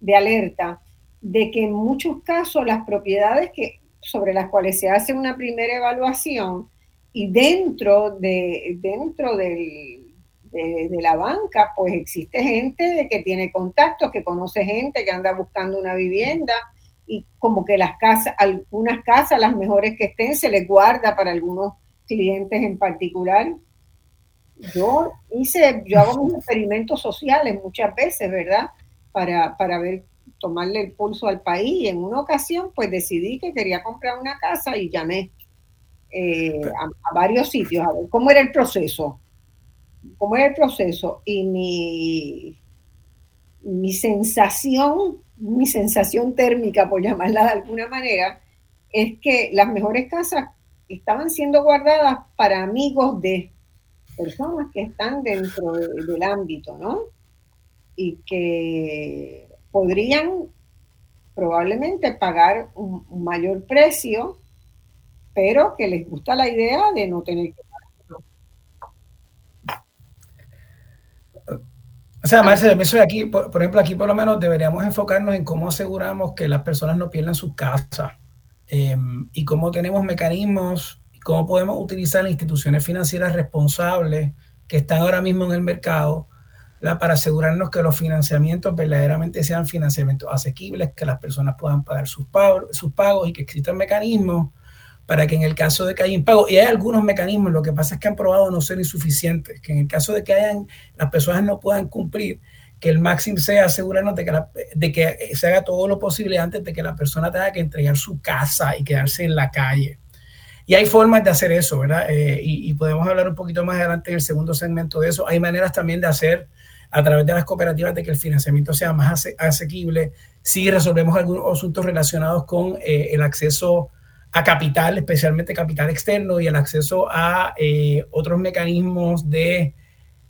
de alerta de que en muchos casos las propiedades que, sobre las cuales se hace una primera evaluación y dentro de, dentro de, la banca, pues existe gente de que tiene contactos, que conoce gente que anda buscando una vivienda y como que las casas, algunas casas, las mejores que estén, se les guarda para algunos clientes en particular. Yo hice, yo hago mis experimentos sociales muchas veces, ¿verdad? Para, para ver tomarle el pulso al país y en una ocasión pues decidí que quería comprar una casa y llamé eh, a, varios sitios a ver cómo era el proceso, cómo era el proceso y mi, mi sensación, mi sensación térmica por llamarla de alguna manera, es que las mejores casas estaban siendo guardadas para amigos de personas que están dentro del ámbito, ¿no? Y que podrían probablemente pagar un, mayor precio, pero que les gusta la idea de no tener que O sea, Marcelo, yo aquí, por, ejemplo, aquí por lo menos deberíamos enfocarnos en cómo aseguramos que las personas no pierdan sus casas em, y cómo tenemos mecanismos y cómo podemos utilizar las instituciones financieras responsables que están ahora mismo en el mercado para asegurarnos que los financiamientos verdaderamente sean financiamientos asequibles, que las personas puedan pagar sus pagos, y que existan mecanismos para que en el caso de que haya impago, y hay algunos mecanismos, lo que pasa es que han probado no ser insuficientes, que en el caso de que hayan, las personas no puedan cumplir, que el máximo sea asegurarnos de que, de que se haga todo lo posible antes de que la persona tenga que entregar su casa y quedarse en la calle. Y hay formas de hacer eso, ¿verdad? Eh, y, y, podemos hablar un poquito más adelante en el segundo segmento de eso. Hay maneras también de hacer a través de las cooperativas de que el financiamiento sea más asequible. Si resolvemos algunos asuntos relacionados con eh, el acceso a capital, especialmente capital externo y el acceso a eh, otros mecanismos de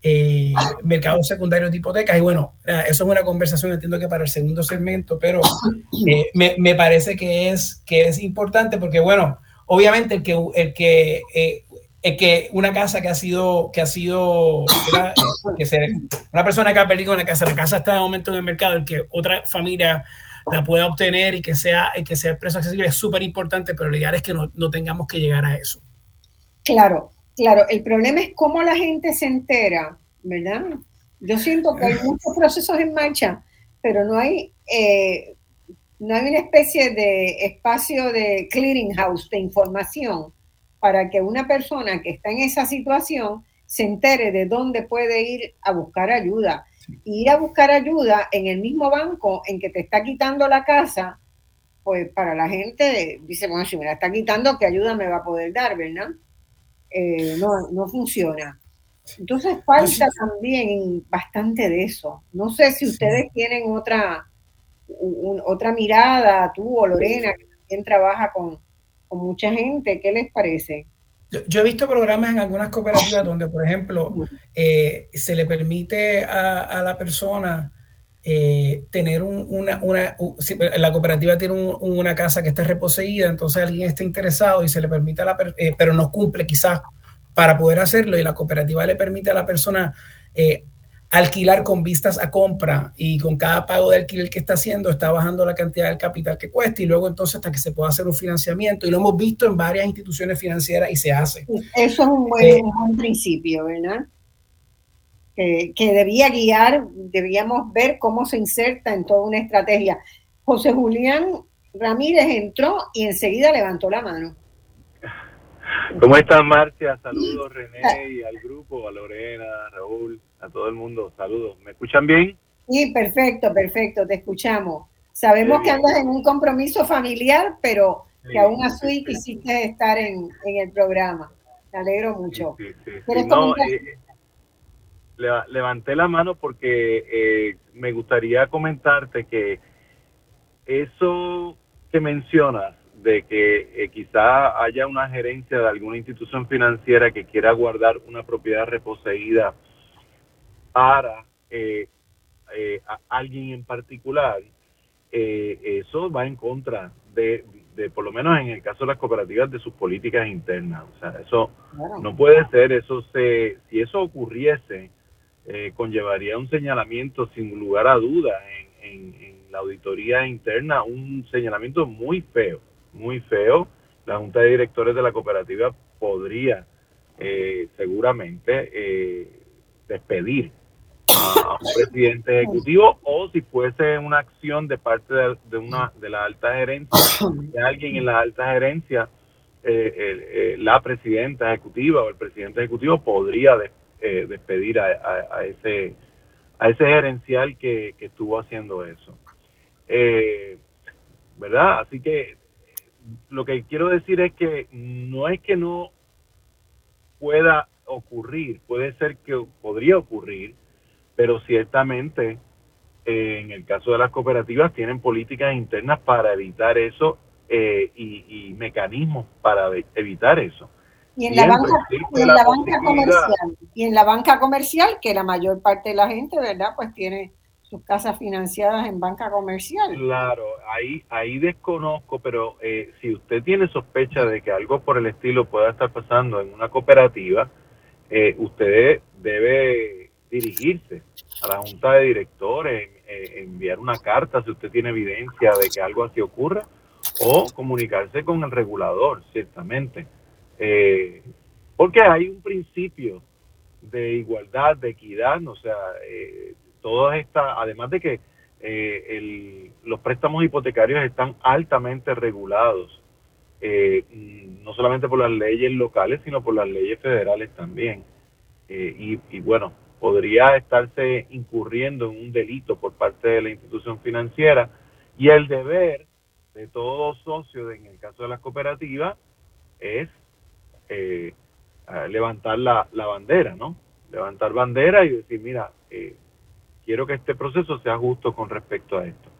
eh, mercado secundario de hipotecas. Y bueno, eso es una conversación, entiendo que para el segundo segmento, pero me, me, parece que es, que es importante porque, bueno, obviamente el que, el que es que una casa que ha sido, que ha sido, una persona que ha perdido una casa, la casa está en momento en el mercado, el que otra familia la pueda obtener y que sea, que sea el precio accesible es súper importante, pero lo ideal es que no, no, tengamos que llegar a eso. Claro, claro. El problema es cómo la gente se entera, ¿verdad? Yo siento que hay muchos procesos en marcha, pero no hay, eh, no hay una especie de espacio de clearinghouse de información para que una persona que está en esa situación se entere de dónde puede ir a buscar ayuda. Ir a buscar ayuda en el mismo banco en que te está quitando la casa, pues para la gente dice, bueno, si me la está quitando, ¿qué ayuda me va a poder dar, verdad? Eh, no, no funciona. Entonces falta también bastante de eso. No sé si ustedes tienen otra, otra mirada, tú o Lorena, que también trabaja con, mucha gente. ¿Qué les parece? Yo, he visto programas en algunas cooperativas donde, por ejemplo, eh, se le permite a, la persona eh, tener una, una la cooperativa tiene una casa que está reposeída, entonces alguien está interesado y se le permite a la eh, pero no cumple quizás para poder hacerlo y la cooperativa le permite a la persona alquilar con vistas a compra y con cada pago de alquiler que está haciendo está bajando la cantidad del capital que cuesta y luego entonces hasta que se pueda hacer un financiamiento y lo hemos visto en varias instituciones financieras y se hace. Eso es un buen, eh, principio, ¿verdad? Que, que, debía guiar, debíamos ver cómo se inserta en toda una estrategia. José Julián Ramírez entró y enseguida levantó la mano. ¿Cómo estás, Marcia? Saludos, René, y al grupo, a Lorena, a Raúl a todo el mundo. Saludos. ¿Me escuchan bien? Sí, perfecto, perfecto, te escuchamos. Sabemos que andas en un compromiso familiar, pero que aún así quisiste estar en, el programa. Me alegro mucho. Eh, levanté la mano porque eh, me gustaría comentarte que eso que mencionas de que eh, quizá haya una gerencia de alguna institución financiera que quiera guardar una propiedad reposeída para eh, eh, a alguien en particular, eh, eso va en contra de, de, por lo menos en el caso de las cooperativas, de sus políticas internas. O sea, eso no puede ser, eso se, si eso ocurriese, conllevaría un señalamiento sin lugar a duda en, en, la auditoría interna, un señalamiento muy feo, muy feo. La Junta de Directores de la cooperativa podría seguramente despedir a, un presidente ejecutivo o si fuese una acción de parte de, una de la alta gerencia, de alguien en la alta gerencia, eh, eh, la presidenta ejecutiva o el presidente ejecutivo podría eh, despedir a, ese a ese gerencial que, que estuvo haciendo eso. ¿Verdad? Así que lo que quiero decir es que no es que no pueda ocurrir, puede ser que podría ocurrir, pero ciertamente eh, en el caso de las cooperativas tienen políticas internas para evitar eso eh, y, mecanismos para evitar eso. Y en, la banca, comercial, y en la banca comercial, que la mayor parte de la gente, ¿verdad? Pues tiene sus casas financiadas en banca comercial. Claro, ahí, ahí desconozco, pero eh, si usted tiene sospecha de que algo por el estilo pueda estar pasando en una cooperativa, usted debe dirigirse a la junta de directores, enviar una carta si usted tiene evidencia de que algo así ocurra, o comunicarse con el regulador, ciertamente. Eh, porque hay un principio de igualdad, de equidad, o sea, eh, todas estas, además de que eh, los préstamos hipotecarios están altamente regulados, eh, no solamente por las leyes locales, sino por las leyes federales también. Y, y, bueno, podría estarse incurriendo en un delito por parte de la institución financiera y el deber de todo socio, en el caso de las cooperativas, es eh, levantar la, bandera, ¿no? Levantar bandera y decir, mira, eh, quiero que este proceso sea justo con respecto a esto.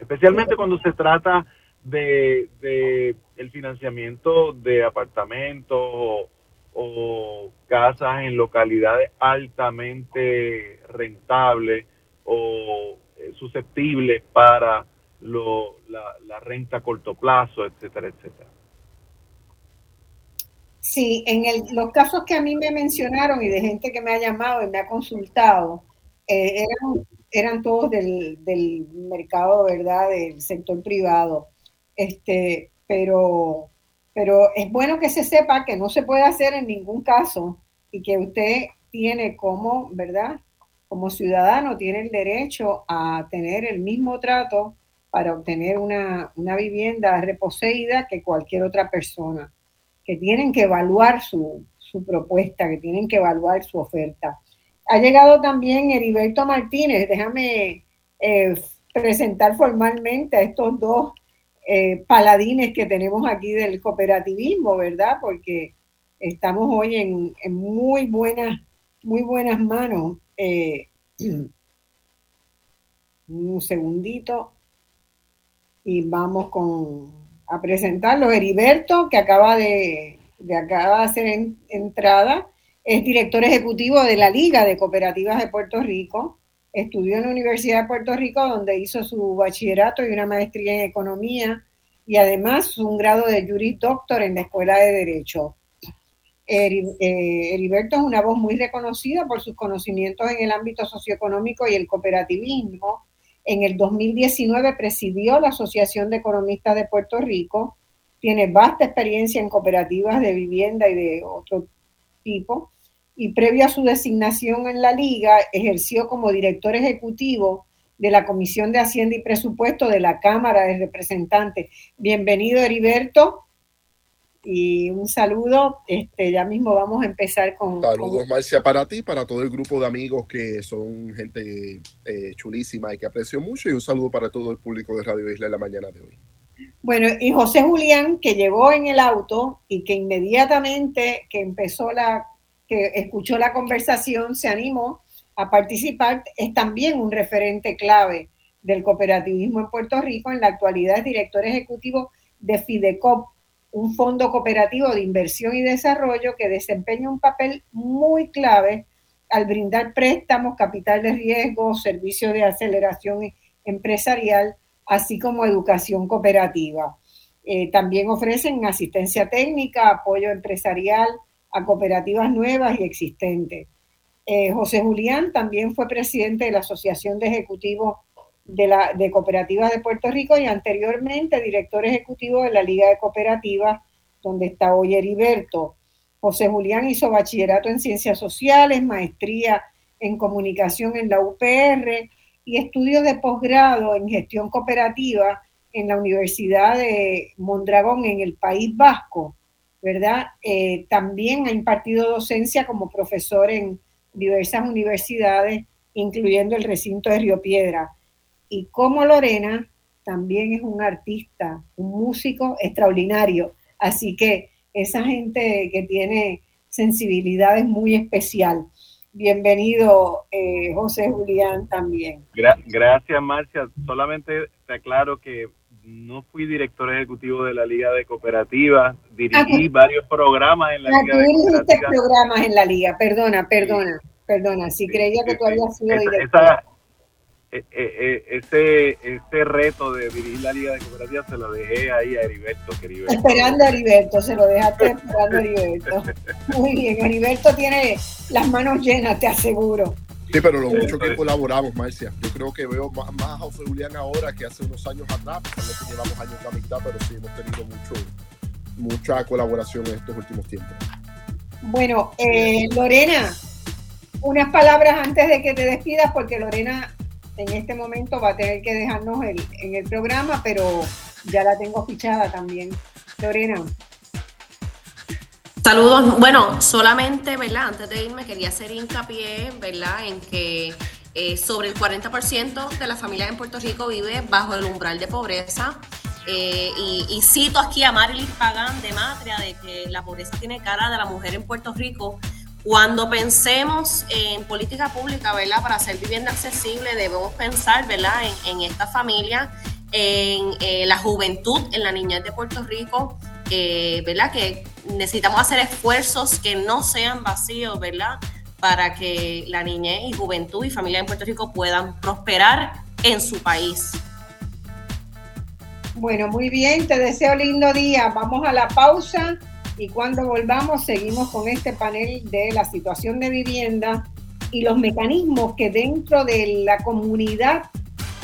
Especialmente cuando se trata de, de el financiamiento de apartamentos o casas en localidades altamente rentables o eh, susceptibles para lo, la, renta a corto plazo, etcétera, etcétera. Sí, en el, los casos que a mí me mencionaron y de gente que me ha llamado y me ha consultado, eh, eran, eran todos del, del, mercado, ¿verdad? Del sector privado. Este, pero, pero es bueno que se sepa que no se puede hacer en ningún caso y que usted tiene como, ¿verdad? Como ciudadano, tiene el derecho a tener el mismo trato para obtener una, vivienda reposeída que cualquier otra persona, que tienen que evaluar su, propuesta, que tienen que evaluar su oferta. Ha llegado también Heriberto Martínez, déjame eh, presentar formalmente a estos dos eh, paladines que tenemos aquí del cooperativismo, ¿verdad? Porque estamos hoy en, muy, buenas, muy buenas manos. Eh, un segundito y vamos con, a presentarlo. Heriberto, que acaba de, de acaba de hacer entrada, es director ejecutivo de la Liga de Cooperativas de Puerto Rico. Estudió en la Universidad de Puerto Rico, donde hizo su bachillerato y una maestría en economía y además un grado de Juris Doctor en la Escuela de Derecho. Eh, Heriberto es una voz muy reconocida por sus conocimientos en el ámbito socioeconómico y el cooperativismo. En el 2019 presidió la Asociación de Economistas de Puerto Rico, tiene vasta experiencia en cooperativas de vivienda y de otro tipo, y previo a su designación en la liga, ejerció como director ejecutivo de la Comisión de Hacienda y Presupuesto de la Cámara de Representantes. Bienvenido, Heriberto y un saludo. Este, ya mismo vamos a empezar con. Saludos, Marcia, para ti, para todo el grupo de amigos que son gente eh, chulísima y que aprecio mucho, y un saludo para todo el público de Radio Isla en la mañana de hoy. Bueno, y José Julián, que llegó en el auto y que inmediatamente que empezó la, que escuchó la conversación, se animó a participar, es también un referente clave del cooperativismo en Puerto Rico. En la actualidad es director ejecutivo de Fidecop, un fondo cooperativo de inversión y desarrollo que desempeña un papel muy clave al brindar préstamos, capital de riesgo, servicios de aceleración empresarial, así como educación cooperativa. Eh, también ofrecen asistencia técnica, apoyo empresarial a cooperativas nuevas y existentes. Eh, José Julián también fue presidente de la Asociación de Ejecutivos de, de Cooperativas de Puerto Rico y anteriormente director ejecutivo de la Liga de Cooperativas, donde está hoy Heriberto. José Julián hizo bachillerato en Ciencias Sociales, maestría en Comunicación en la UPR y estudios de posgrado en Gestión Cooperativa en la Universidad de Mondragón en el País Vasco, ¿verdad? Eh, también ha impartido docencia como profesor en diversas universidades, incluyendo el recinto de Río Piedra. Y como Lorena, también es un artista, un músico extraordinario. Así que esa gente que tiene sensibilidad es muy especial. Bienvenido, eh, José Julián, también. gracias, Marcia. Solamente te aclaro que no fui director ejecutivo de la Liga de Cooperativas, dirigí ah, varios programas en la ah, Liga de programas en la Liga, perdona, perdona, perdona. Si creía que tú habías sido director. Eh, eh, eh, ese, ese reto de dirigir la Liga de Cooperativas se lo dejé ahí a Heriberto, Esperando a Heriberto, se lo dejaste esperando a [laughs] Heriberto. Muy bien, Heriberto tiene las manos llenas, te aseguro. Sí, pero lo mucho que colaboramos, Marcia. Yo creo que veo más, a José Julián ahora que hace unos años atrás, no que llevamos años la mitad, pero sí hemos tenido mucho, mucha colaboración en estos últimos tiempos. Bueno, eh, Lorena, unas palabras antes de que te despidas, porque Lorena en este momento va a tener que dejarnos el, en el programa, pero ya la tengo fichada también. Lorena. Saludos. Bueno, solamente, ¿verdad? Antes de irme quería hacer hincapié, ¿verdad? En que eh, sobre el 40% de las familias en Puerto Rico vive bajo el umbral de pobreza. Eh, y, cito aquí a Marilis Pagán de Matria de que la pobreza tiene cara de la mujer en Puerto Rico. Cuando pensemos en política pública, ¿verdad? Para hacer vivienda accesible, debemos pensar, ¿verdad? En, esta familia, en eh, la juventud, en la niñez de Puerto Rico, ¿verdad? Que necesitamos hacer esfuerzos que no sean vacíos, ¿verdad? Para que la niñez y juventud y familia en Puerto Rico puedan prosperar en su país. Bueno, muy bien, te deseo lindo día. Vamos a la pausa y cuando volvamos seguimos con este panel de la situación de vivienda y los mecanismos que dentro de la comunidad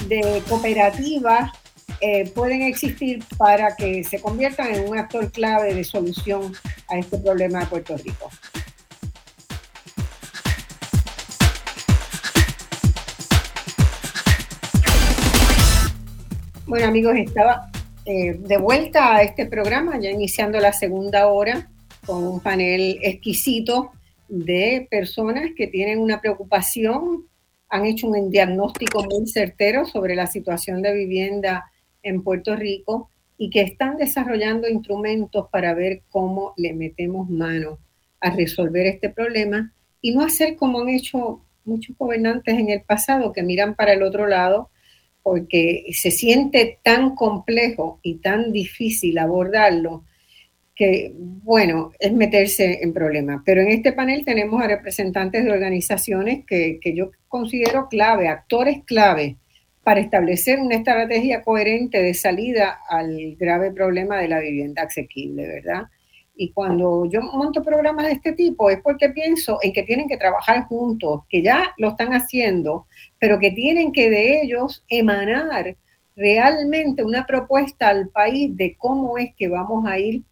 de cooperativas eh, pueden existir para que se conviertan en un actor clave de solución a este problema de Puerto Rico. Bueno amigos, estaba eh, de vuelta a este programa, ya iniciando la segunda hora, con un panel exquisito de personas que tienen una preocupación, han hecho un diagnóstico muy certero sobre la situación de vivienda en Puerto Rico y que están desarrollando instrumentos para ver cómo le metemos mano a resolver este problema y no hacer como han hecho muchos gobernantes en el pasado que miran para el otro lado porque se siente tan complejo y tan difícil abordarlo que, bueno, es meterse en problemas. Pero en este panel tenemos a representantes de organizaciones que, que yo considero clave, actores clave para establecer una estrategia coherente de salida al grave problema de la vivienda asequible, ¿verdad? Y cuando yo monto programas de este tipo es porque pienso en que tienen que trabajar juntos, que ya lo están haciendo, pero que tienen que de ellos emanar realmente una propuesta al país de cómo es que vamos a ir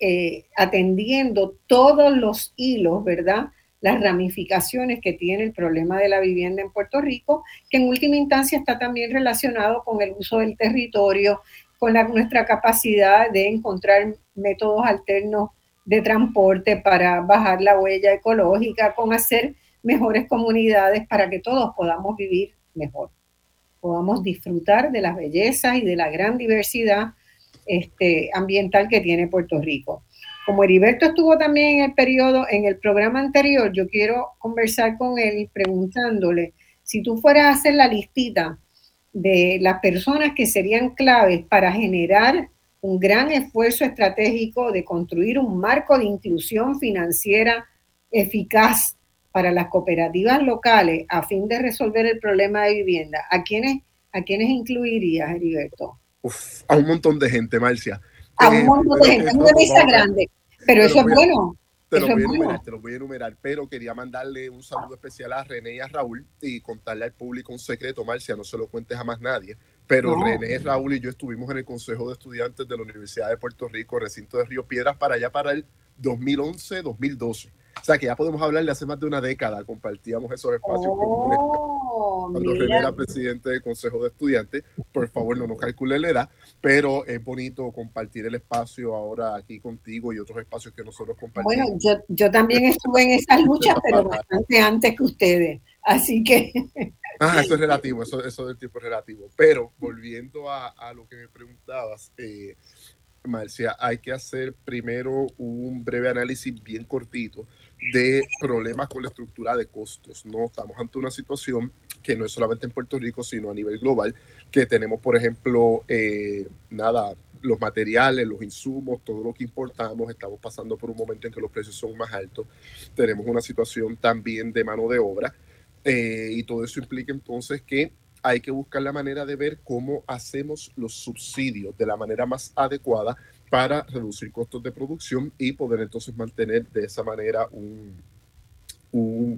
eh, atendiendo todos los hilos, ¿verdad? Las ramificaciones que tiene el problema de la vivienda en Puerto Rico, que en última instancia está también relacionado con el uso del territorio, con nuestra capacidad de encontrar métodos alternos de transporte para bajar la huella ecológica, con hacer mejores comunidades para que todos podamos vivir mejor, podamos disfrutar de las bellezas y de la gran diversidad este, ambiental que tiene Puerto Rico. Como Heriberto estuvo también en el periodo, en el programa anterior, yo quiero conversar con él preguntándole si tú fueras a hacer la listita de las personas que serían claves para generar un gran esfuerzo estratégico de construir un marco de inclusión financiera eficaz para las cooperativas locales a fin de resolver el problema de vivienda, ¿a quiénes, a quiénes incluirías, Heriberto? a un montón de gente, Marcia a un montón de gente, una lista grande. Pero eso es bueno. Te lo, voy a enumerar, te lo voy a enumerar, pero quería mandarle un saludo especial a René y a Raúl y contarle al público un secreto, Marcia, no se lo cuentes jamás nadie, pero René, Raúl y yo estuvimos en el Consejo de Estudiantes de la Universidad de Puerto Rico, recinto de Río Piedras, para allá para el 2011-2012. O sea que ya podemos hablar de hace más de una década, compartíamos esos espacios oh, Cuando René era presidente del Consejo de Estudiantes, por favor no nos calcule la edad, pero es bonito compartir el espacio ahora aquí contigo y otros espacios que nosotros compartimos. Bueno, yo, yo también estuve en esas luchas, pero [laughs] bastante antes que ustedes, así que... [laughs] Ah, eso es relativo, eso, eso del tiempo es relativo. Pero volviendo a, a lo que me preguntabas, eh, Marcia, hay que hacer primero un breve análisis bien cortito de problemas con la estructura de costos. No estamos ante una situación que no es solamente en Puerto Rico, sino a nivel global, que tenemos, por ejemplo, eh, nada, los materiales, los insumos, todo lo que importamos, estamos pasando por un momento en que los precios son más altos. Tenemos una situación también de mano de obra eh, y todo eso implica entonces que hay que buscar la manera de ver cómo hacemos los subsidios de la manera más adecuada para reducir costos de producción y poder entonces mantener de esa manera un,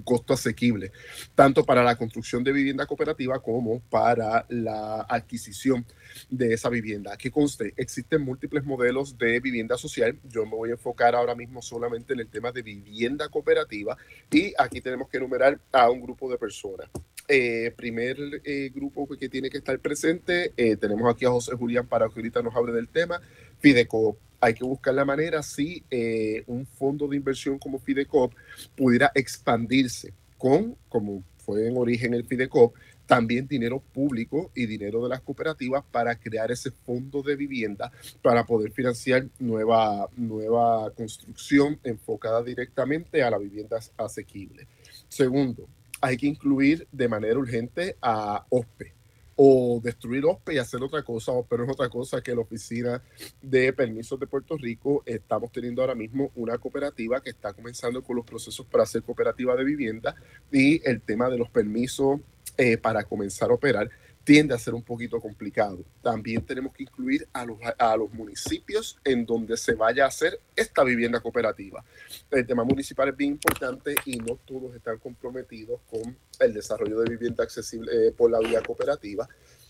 costo asequible, tanto para la construcción de vivienda cooperativa como para la adquisición de esa vivienda. Que conste, existen múltiples modelos de vivienda social. Yo me voy a enfocar ahora mismo solamente en el tema de vivienda cooperativa y aquí tenemos que enumerar a un grupo de personas. Eh, primer eh, grupo que tiene que estar presente, eh, tenemos aquí a José Julián para que ahorita nos hable del tema, Fideco hay que buscar la manera si eh, un fondo de inversión como Fidecop pudiera expandirse con, como fue en origen el Fidecop, también dinero público y dinero de las cooperativas para crear ese fondo de vivienda para poder financiar nueva, nueva construcción enfocada directamente a la vivienda asequible. Segundo, hay que incluir de manera urgente a OSPE, o destruir OSPE y hacer otra cosa, pero es otra cosa que la Oficina de Permisos de Puerto Rico. Estamos teniendo ahora mismo una cooperativa que está comenzando con los procesos para hacer cooperativa de vivienda y el tema de los permisos eh, para comenzar a operar tiende a ser un poquito complicado. También tenemos que incluir a los, a los municipios en donde se vaya a hacer esta vivienda cooperativa. El tema municipal es bien importante y no todos están comprometidos con el desarrollo de vivienda accesible eh, por la vía cooperativa.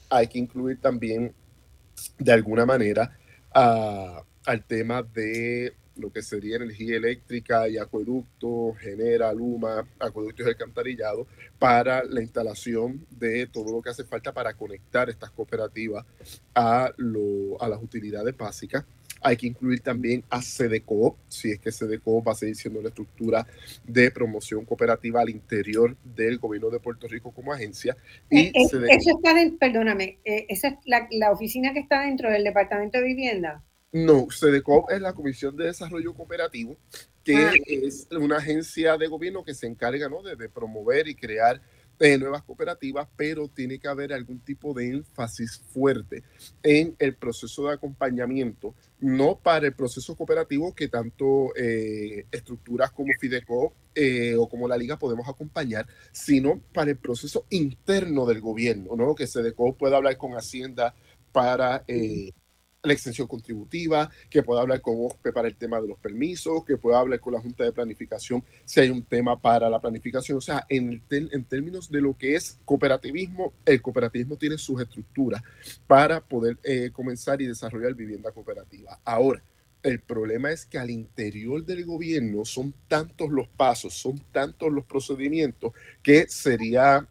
Hay que incluir también, de alguna manera, al tema de lo que sería energía eléctrica y acueducto, genera, luma, acueductos y alcantarillado, para la instalación de todo lo que hace falta para conectar estas cooperativas a, lo, a las utilidades básicas. Hay que incluir también a CDCO, si es que CDCO va a seguir siendo la estructura de promoción cooperativa al interior del gobierno de Puerto Rico como agencia. Y eh, eh, eso está, perdóname, eh, esa es la, la oficina que está dentro del Departamento de Vivienda. No, CDCOP es la Comisión de Desarrollo Cooperativo, que ah. es una agencia de gobierno que se encarga ¿no? de, promover y crear eh, nuevas cooperativas, pero tiene que haber algún tipo de énfasis fuerte en el proceso de acompañamiento, no para el proceso cooperativo que tanto eh, estructuras como Fideco eh, o como la Liga podemos acompañar, sino para el proceso interno del gobierno, ¿no? que CDCO pueda hablar con Hacienda para la extensión contributiva, que pueda hablar con OSPE para el tema de los permisos, que pueda hablar con la Junta de Planificación si hay un tema para la planificación. O sea, en, en términos de lo que es cooperativismo, el cooperativismo tiene sus estructuras para poder eh, comenzar y desarrollar vivienda cooperativa. Ahora, el problema es que al interior del gobierno son tantos los pasos, son tantos los procedimientos que sería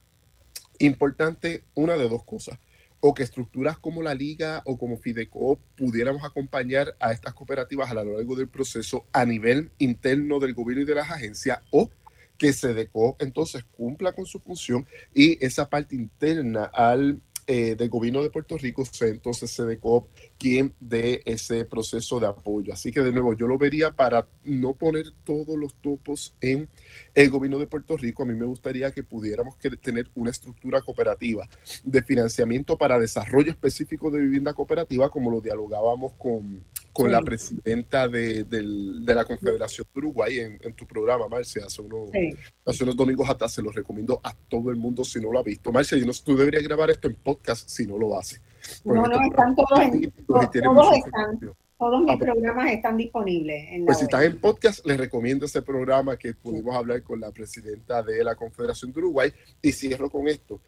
importante una de dos cosas o que estructuras como la Liga o como Fideco pudiéramos acompañar a estas cooperativas a lo largo del proceso a nivel interno del gobierno y de las agencias o que SEDECO entonces cumpla con su función y esa parte interna al eh, del gobierno de Puerto Rico entonces SEDECO quien dé ese proceso de apoyo. Así que de nuevo yo lo vería para no poner todos los topos en el gobierno de Puerto Rico. A mí me gustaría que pudiéramos tener una estructura cooperativa de financiamiento para desarrollo específico de vivienda cooperativa como lo dialogábamos con, con la presidenta de, la Confederación de Uruguay en, tu programa, Marcia, hace unos, hace unos domingos atrás. Se lo recomiendo a todo el mundo si no lo ha visto. Marcia, yo no, tú deberías grabar esto en podcast si no lo haces. No, no, están todos, en, todos, están, todos mis ah, pues. programas están disponibles. En pues si están en podcast, les recomiendo ese programa que pudimos hablar con la presidenta de la Confederación de Uruguay. Y cierro con esto.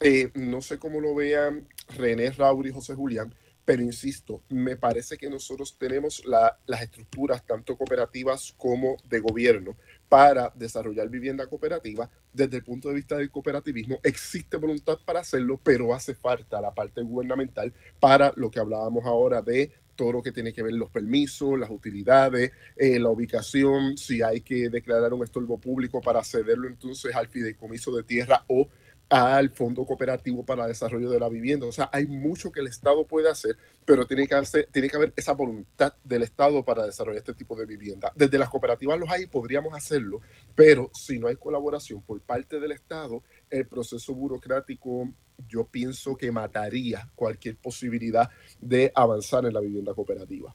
Eh, no sé cómo lo vean René Raúl y José Julián, pero insisto, me parece que nosotros tenemos las estructuras, tanto cooperativas como de gobierno, para desarrollar vivienda cooperativa. Desde el punto de vista del cooperativismo, existe voluntad para hacerlo, pero hace falta la parte gubernamental para lo que hablábamos ahora de todo lo que tiene que ver los permisos, las utilidades, eh, la ubicación, si hay que declarar un estorbo público para cederlo entonces al fideicomiso de tierra o al Fondo Cooperativo para el Desarrollo de la Vivienda. O sea, hay mucho que el Estado puede hacer, pero tiene que, hacer, tiene que haber esa voluntad del Estado para desarrollar este tipo de vivienda. Desde las cooperativas los hay, podríamos hacerlo, pero si no hay colaboración por parte del Estado, el proceso burocrático yo pienso que mataría cualquier posibilidad de avanzar en la vivienda cooperativa.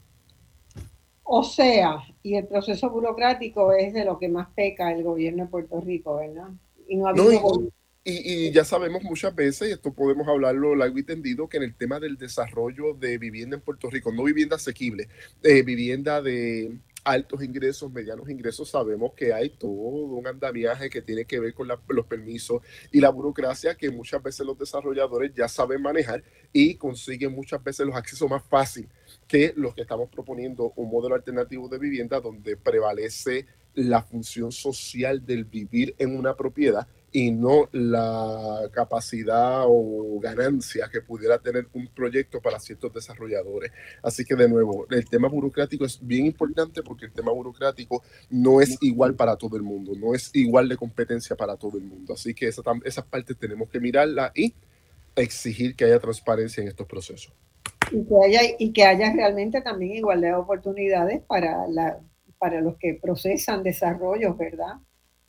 O sea, y el proceso burocrático es de lo que más peca el gobierno de Puerto Rico, ¿verdad? Y no ha habido... Y, ya sabemos muchas veces, y esto podemos hablarlo largo y tendido, que en el tema del desarrollo de vivienda en Puerto Rico, no vivienda asequible, eh, vivienda de altos ingresos, medianos ingresos, sabemos que hay todo un andamiaje que tiene que ver con los permisos y la burocracia que muchas veces los desarrolladores ya saben manejar y consiguen muchas veces los accesos más fáciles que los que estamos proponiendo un modelo alternativo de vivienda donde prevalece la función social del vivir en una propiedad y no la capacidad o ganancia que pudiera tener un proyecto para ciertos desarrolladores. Así que de nuevo, el tema burocrático es bien importante porque el tema burocrático no es igual para todo el mundo, no es igual de competencia para todo el mundo. Así que esa, esas partes tenemos que mirarla y exigir que haya transparencia en estos procesos. Y que haya, y que haya realmente también igualdad de oportunidades para, la, para los que procesan desarrollos, ¿verdad?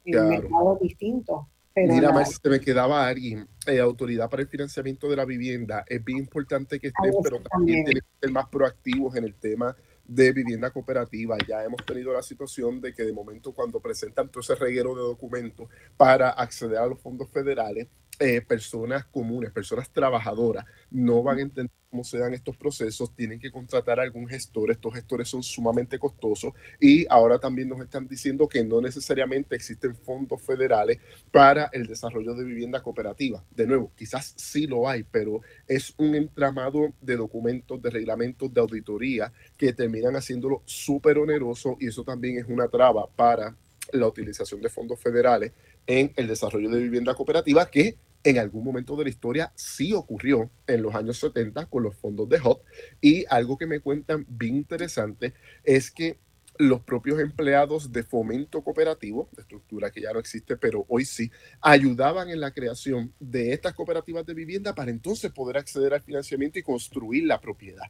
En mercados distintos. Mira, la... se me quedaba alguien, eh, autoridad para el financiamiento de la vivienda. Es bien importante que estén, pero también tienen que ser más proactivos en el tema de vivienda cooperativa. Ya hemos tenido la situación de que de momento cuando presentan todo ese reguero de documentos para acceder a los fondos federales, eh, personas comunes, personas trabajadoras, no van a entender cómo se dan estos procesos, tienen que contratar a algún gestor, estos gestores son sumamente costosos y ahora también nos están diciendo que no necesariamente existen fondos federales para el desarrollo de vivienda cooperativa. De nuevo, quizás sí lo hay, pero es un entramado de documentos, de reglamentos, de auditoría que terminan haciéndolo súper oneroso y eso también es una traba para la utilización de fondos federales en el desarrollo de vivienda cooperativa que en algún momento de la historia sí ocurrió en los años 70 con los fondos de HOT y algo que me cuentan bien interesante es que los propios empleados de fomento cooperativo, de estructura que ya no existe, pero hoy sí, ayudaban en la creación de estas cooperativas de vivienda para entonces poder acceder al financiamiento y construir la propiedad.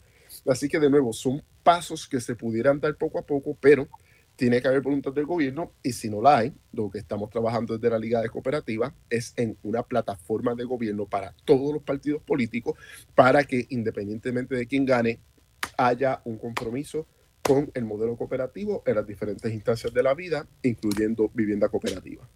Así que de nuevo, son pasos que se pudieran dar poco a poco, pero tiene que haber voluntad del gobierno y si no la hay, lo que estamos trabajando desde la Liga de Cooperativas es en una plataforma de gobierno para todos los partidos políticos para que independientemente de quién gane, haya un compromiso con el modelo cooperativo en las diferentes instancias de la vida, incluyendo vivienda cooperativa.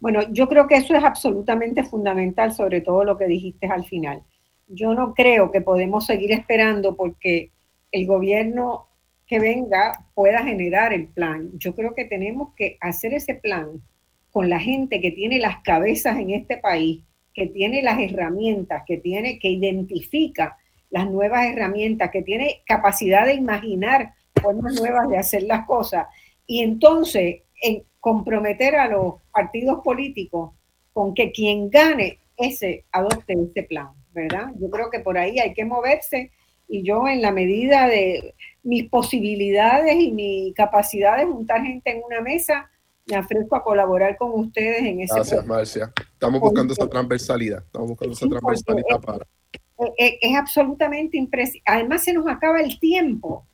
Bueno, yo creo que eso es absolutamente fundamental, sobre todo lo que dijiste al final. Yo no creo que podemos seguir esperando porque el gobierno que venga pueda generar el plan. Yo creo que tenemos que hacer ese plan con la gente que tiene las cabezas en este país, que tiene las herramientas, que tiene, que identifica las nuevas herramientas, que tiene capacidad de imaginar formas nuevas de hacer las cosas. Y entonces en comprometer a los partidos políticos con que quien gane ese adopte ese plan, ¿verdad? Yo creo que por ahí hay que moverse y yo en la medida de mis posibilidades y mi capacidad de juntar gente en una mesa, me ofrezco a colaborar con ustedes en ese Gracias, Marcia. Estamos buscando esa transversalidad. Estamos buscando esa transversalidad para... Es, es absolutamente impresionante. Además, se nos acaba el tiempo.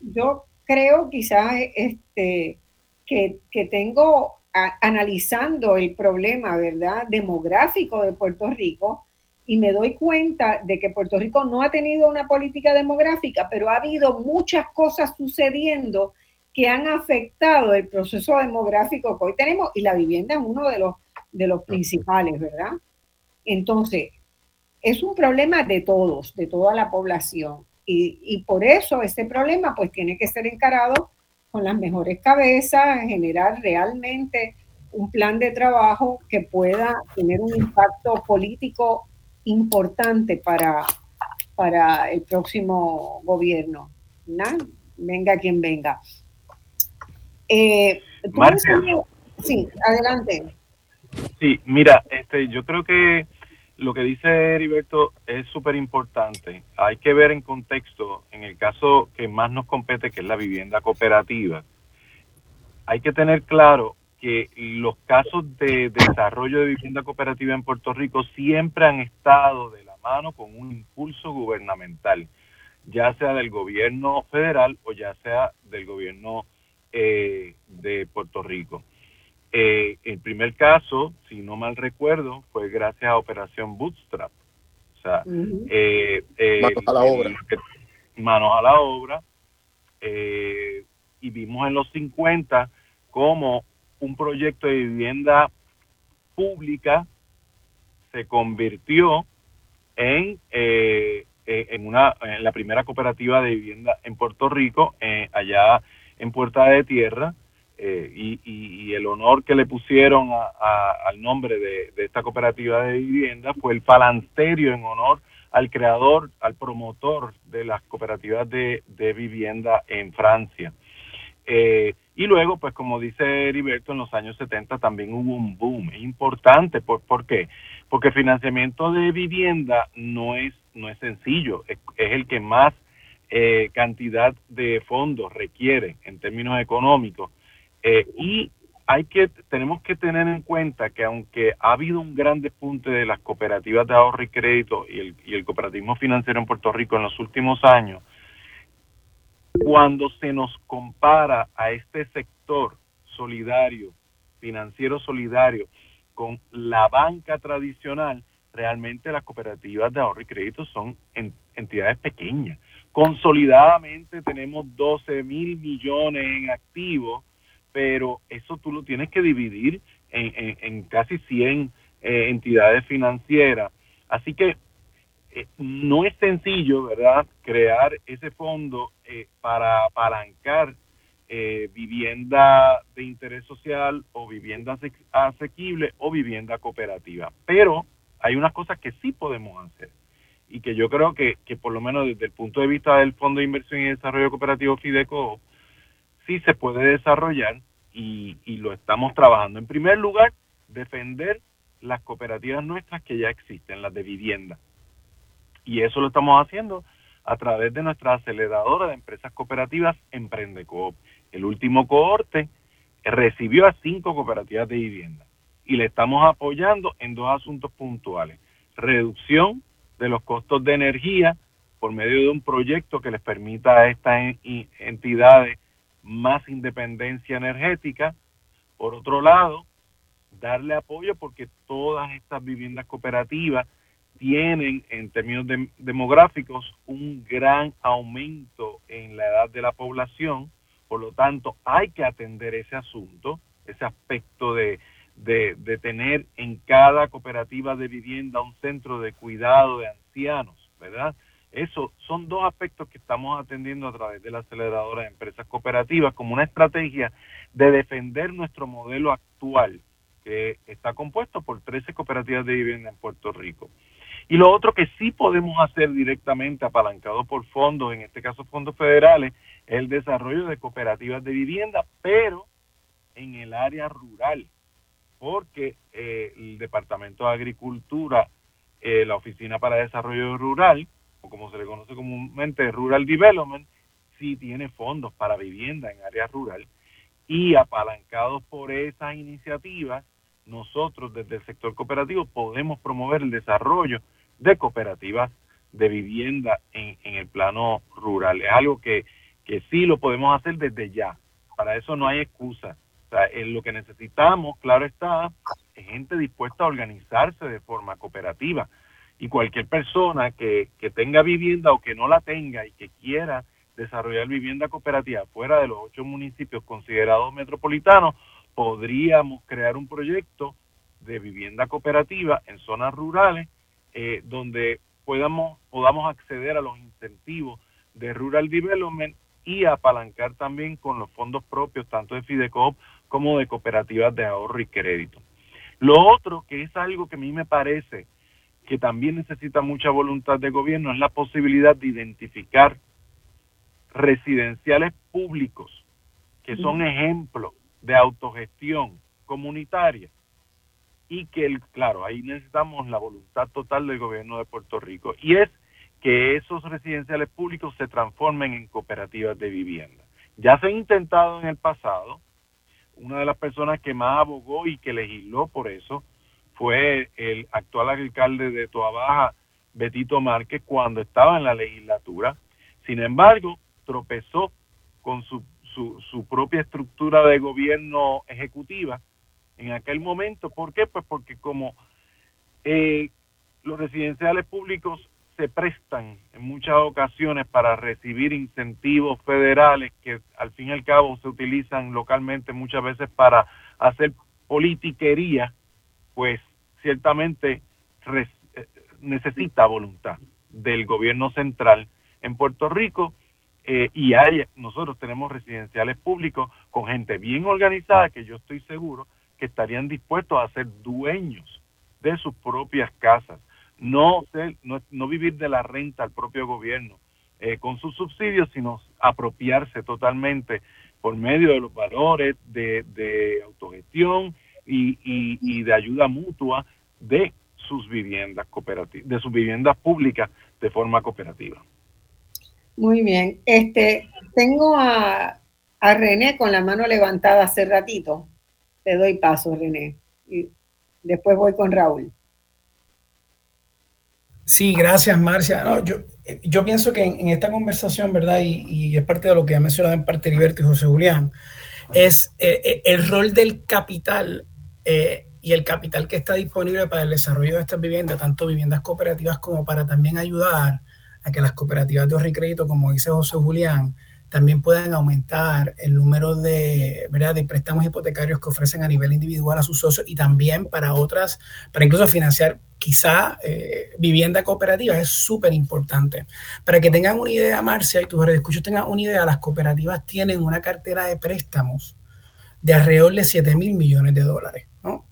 Yo creo quizás este, que, que tengo analizando el problema, ¿verdad?, demográfico de Puerto Rico, y me doy cuenta de que Puerto Rico no ha tenido una política demográfica, pero ha habido muchas cosas sucediendo que han afectado el proceso demográfico que hoy tenemos y la vivienda es uno de los, de los principales, ¿verdad? Entonces, es un problema de todos, de toda la población. Y, y por eso este problema pues tiene que ser encarado con las mejores cabezas, generar realmente un plan de trabajo que pueda tener un impacto político importante para, para el próximo gobierno. Venga quien venga. Eh, sí, adelante. Sí, mira, este, yo creo que lo que dice Heriberto es súper importante. Hay que ver en contexto, en el caso que más nos compete, que es la vivienda cooperativa, hay que tener claro que los casos de desarrollo de vivienda cooperativa en Puerto Rico siempre han estado de la mano con un impulso gubernamental, ya sea del gobierno federal o ya sea del gobierno eh, de Puerto Rico. Eh, el primer caso, si no mal recuerdo, fue gracias a Operación Bootstrap. O sea, eh, manos a la obra. manos a la obra. y vimos en los 50 cómo un proyecto de vivienda pública se convirtió en, eh, en, una, en la primera cooperativa de vivienda en Puerto Rico, eh, allá en Puerta de Tierra eh, y, el honor que le pusieron al nombre de, esta cooperativa de vivienda fue el palanterio en honor al creador, al promotor de las cooperativas de, vivienda en Francia. Eh, y luego, pues como dice Heriberto, en los años 70 también hubo un boom importante. ¿Por, ¿por qué? Porque el financiamiento de vivienda no es, no es sencillo, es, el que más eh, cantidad de fondos requiere en términos económicos. Eh, y hay que, tenemos que tener en cuenta que aunque ha habido un gran despunte de las cooperativas de ahorro y crédito y el, y el cooperativismo financiero en Puerto Rico en los últimos años, cuando se nos compara a este sector solidario, financiero solidario, con la banca tradicional, realmente las cooperativas de ahorro y crédito son entidades pequeñas. Consolidadamente tenemos 12 mil millones en activos, pero eso tú lo tienes que dividir en, casi 100 eh, entidades financieras. Así que eh, no es sencillo, ¿verdad?, crear ese fondo eh, para apalancar eh, vivienda de interés social o vivienda asequible o vivienda cooperativa. Pero hay unas cosas que sí podemos hacer y que yo creo que, que por lo menos desde el punto de vista del Fondo de Inversión y Desarrollo Cooperativo FIDECO, sí se puede desarrollar y, y lo estamos trabajando. En primer lugar, defender las cooperativas nuestras que ya existen, las de vivienda. Y eso lo estamos haciendo a través de nuestra aceleradora de empresas cooperativas Emprendecoop. El último cohorte recibió a cinco cooperativas de vivienda y le estamos apoyando en dos asuntos puntuales. Reducción de los costos de energía por medio de un proyecto que les permita a estas entidades más independencia energética. Por otro lado, darle apoyo porque todas estas viviendas cooperativas tienen en términos demográficos un gran aumento en la edad de la población, por lo tanto hay que atender ese asunto, ese aspecto de, de, tener en cada cooperativa de vivienda un centro de cuidado de ancianos, ¿verdad? Eso son dos aspectos que estamos atendiendo a través de la aceleradora de empresas cooperativas como una estrategia de defender nuestro modelo actual, que está compuesto por 13 cooperativas de vivienda en Puerto Rico. Y lo otro que sí podemos hacer directamente apalancado por fondos, en este caso fondos federales, es el desarrollo de cooperativas de vivienda, pero en el área rural, porque eh, el Departamento de Agricultura, eh, la Oficina para Desarrollo Rural, o como se le conoce comúnmente Rural Development, sí tiene fondos para vivienda en área rural. Y apalancados por esas iniciativas, nosotros desde el sector cooperativo podemos promover el desarrollo de cooperativas de vivienda en, el plano rural. Es algo que, que sí lo podemos hacer desde ya. Para eso no hay excusa. O sea, lo que necesitamos, claro está, es gente dispuesta a organizarse de forma cooperativa. Y cualquier persona que, que tenga vivienda o que no la tenga y que quiera desarrollar vivienda cooperativa fuera de los ocho municipios considerados metropolitanos, podríamos crear un proyecto de vivienda cooperativa en zonas rurales eh, donde podamos, podamos acceder a los incentivos de Rural Development y apalancar también con los fondos propios, tanto de Fidecoop como de cooperativas de ahorro y crédito. Lo otro, que es algo que a mí me parece que también necesita mucha voluntad de gobierno, es la posibilidad de identificar residenciales públicos que son ejemplos de autogestión comunitaria y que, el, claro, ahí necesitamos la voluntad total del gobierno de Puerto Rico y es que esos residenciales públicos se transformen en cooperativas de vivienda. Ya se ha intentado en el pasado, una de las personas que más abogó y que legisló por eso fue el actual alcalde de Toabaja, Betito Márquez, cuando estaba en la legislatura. Sin embargo, tropezó con su, su, su propia estructura de gobierno ejecutiva en aquel momento. ¿Por qué? Pues porque como eh, los residenciales públicos se prestan en muchas ocasiones para recibir incentivos federales que al fin y al cabo se utilizan localmente muchas veces para hacer politiquería, pues ciertamente eh, necesita voluntad del gobierno central en Puerto Rico eh, y hay, nosotros tenemos residenciales públicos con gente bien organizada que yo estoy seguro que estarían dispuestos a ser dueños de sus propias casas, no, ser, no, vivir de la renta al propio gobierno eh, con sus subsidios, sino apropiarse totalmente por medio de los valores de, de autogestión y, y, de ayuda mutua de sus viviendas cooperativas, de sus viviendas públicas de forma cooperativa. Muy bien. Este, tengo a, a René con la mano levantada hace ratito. Te doy paso, René. Y después voy con Raúl. Sí, gracias, Marcia. yo, yo pienso que en, esta conversación, ¿verdad? Y, es parte de lo que ha mencionado en parte Heriberto y José Julián, es eh, eh, el rol del capital eh, y el capital que está disponible para el desarrollo de estas viviendas, tanto viviendas cooperativas como para también ayudar a que las cooperativas de ahorro y crédito, como dice José Julián, también puedan aumentar el número de, ¿verdad? de préstamos hipotecarios que ofrecen a nivel individual a sus socios y también para otras, para incluso financiar quizá eh, vivienda cooperativa es súper importante. Para que tengan una idea, Marcia, y tus escuchos tengan una idea, las cooperativas tienen una cartera de préstamos de alrededor de 7 mil millones de dólares. ¿no?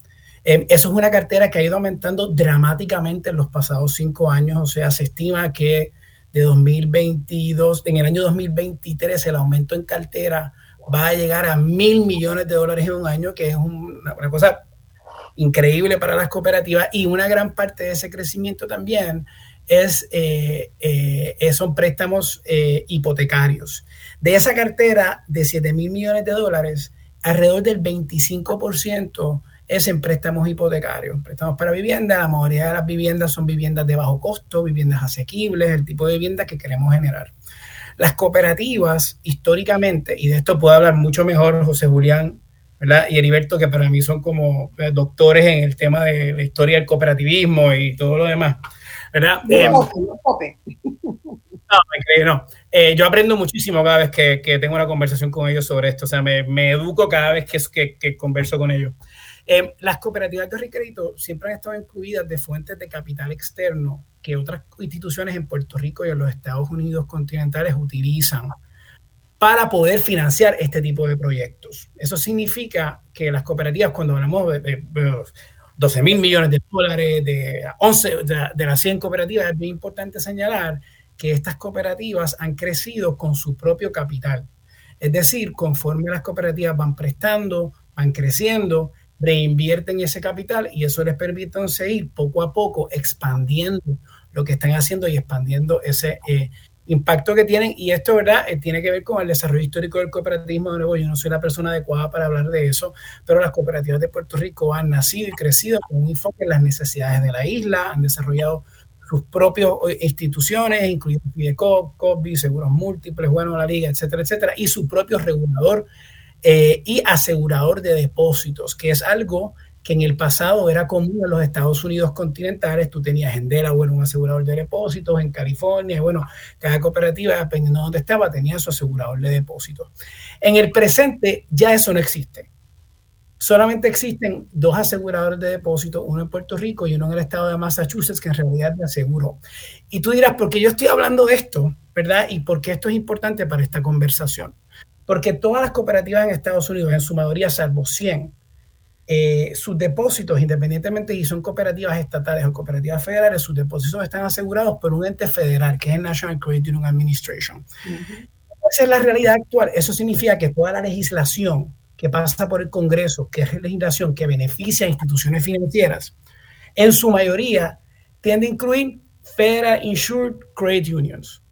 Eh, eso es una cartera que ha ido aumentando dramáticamente en los pasados cinco años, o sea, se estima que de 2022, en el año 2023 el aumento en cartera va a llegar a mil millones de dólares en un año, que es una, cosa increíble para las cooperativas y una gran parte de ese crecimiento también es, eh, eh, son préstamos eh, hipotecarios. De esa cartera de 7 mil millones de dólares, alrededor del 25% es en préstamos hipotecarios, préstamos para vivienda. La mayoría de las viviendas son viviendas de bajo costo, viviendas asequibles, el tipo de vivienda que queremos generar. Las cooperativas, históricamente, y de esto puede hablar mucho mejor José Julián ¿verdad? y Heriberto, que para mí son como eh, doctores en el tema de la historia del cooperativismo y todo lo demás. ¿verdad? Eh, no, [laughs] no. Eh, yo aprendo muchísimo cada vez que, que, tengo una conversación con ellos sobre esto. O sea, me, me educo cada vez que, que, que converso con ellos. Eh, las cooperativas de crédito siempre han estado incluidas de fuentes de capital externo que otras instituciones en Puerto Rico y en los Estados Unidos continentales utilizan para poder financiar este tipo de proyectos. Eso significa que las cooperativas, cuando hablamos de, 12 mil millones de dólares, de 11 de, las 100 cooperativas, es bien importante señalar que estas cooperativas han crecido con su propio capital. Es decir, conforme las cooperativas van prestando, van creciendo, reinvierten ese capital y eso les permite seguir poco a poco expandiendo lo que están haciendo y expandiendo ese eh, impacto que tienen. Y esto, ¿verdad?, eh, tiene que ver con el desarrollo histórico del cooperativismo. De nuevo, yo no soy la persona adecuada para hablar de eso, pero las cooperativas de Puerto Rico han nacido y crecido con un enfoque en las necesidades de la isla, han desarrollado sus propias eh, instituciones, incluyendo Fidecop, COBI, seguros múltiples, bueno, la liga, etcétera, etcétera, y su propio regulador eh, y asegurador de depósitos, que es algo que en el pasado era común en los Estados Unidos continentales. Tú tenías en Delaware un asegurador de depósitos, en California, bueno, cada cooperativa, dependiendo de dónde estaba, tenía su asegurador de depósitos. En el presente ya eso no existe. Solamente existen dos aseguradores de depósitos, uno en Puerto Rico y uno en el estado de Massachusetts, que en realidad me aseguró. Y tú dirás, ¿por qué yo estoy hablando de esto? ¿Verdad? Y por qué esto es importante para esta conversación. Porque todas las cooperativas en Estados Unidos, en su mayoría, salvo 100, eh, sus depósitos, independientemente si son cooperativas estatales o cooperativas federales, sus depósitos están asegurados por un ente federal, que es el National Credit Union Administration. Esa es la realidad actual. Eso significa que toda la legislación que pasa por el Congreso, que es legislación que beneficia a instituciones financieras, en su mayoría tiende a incluir Federal Insured Credit Unions.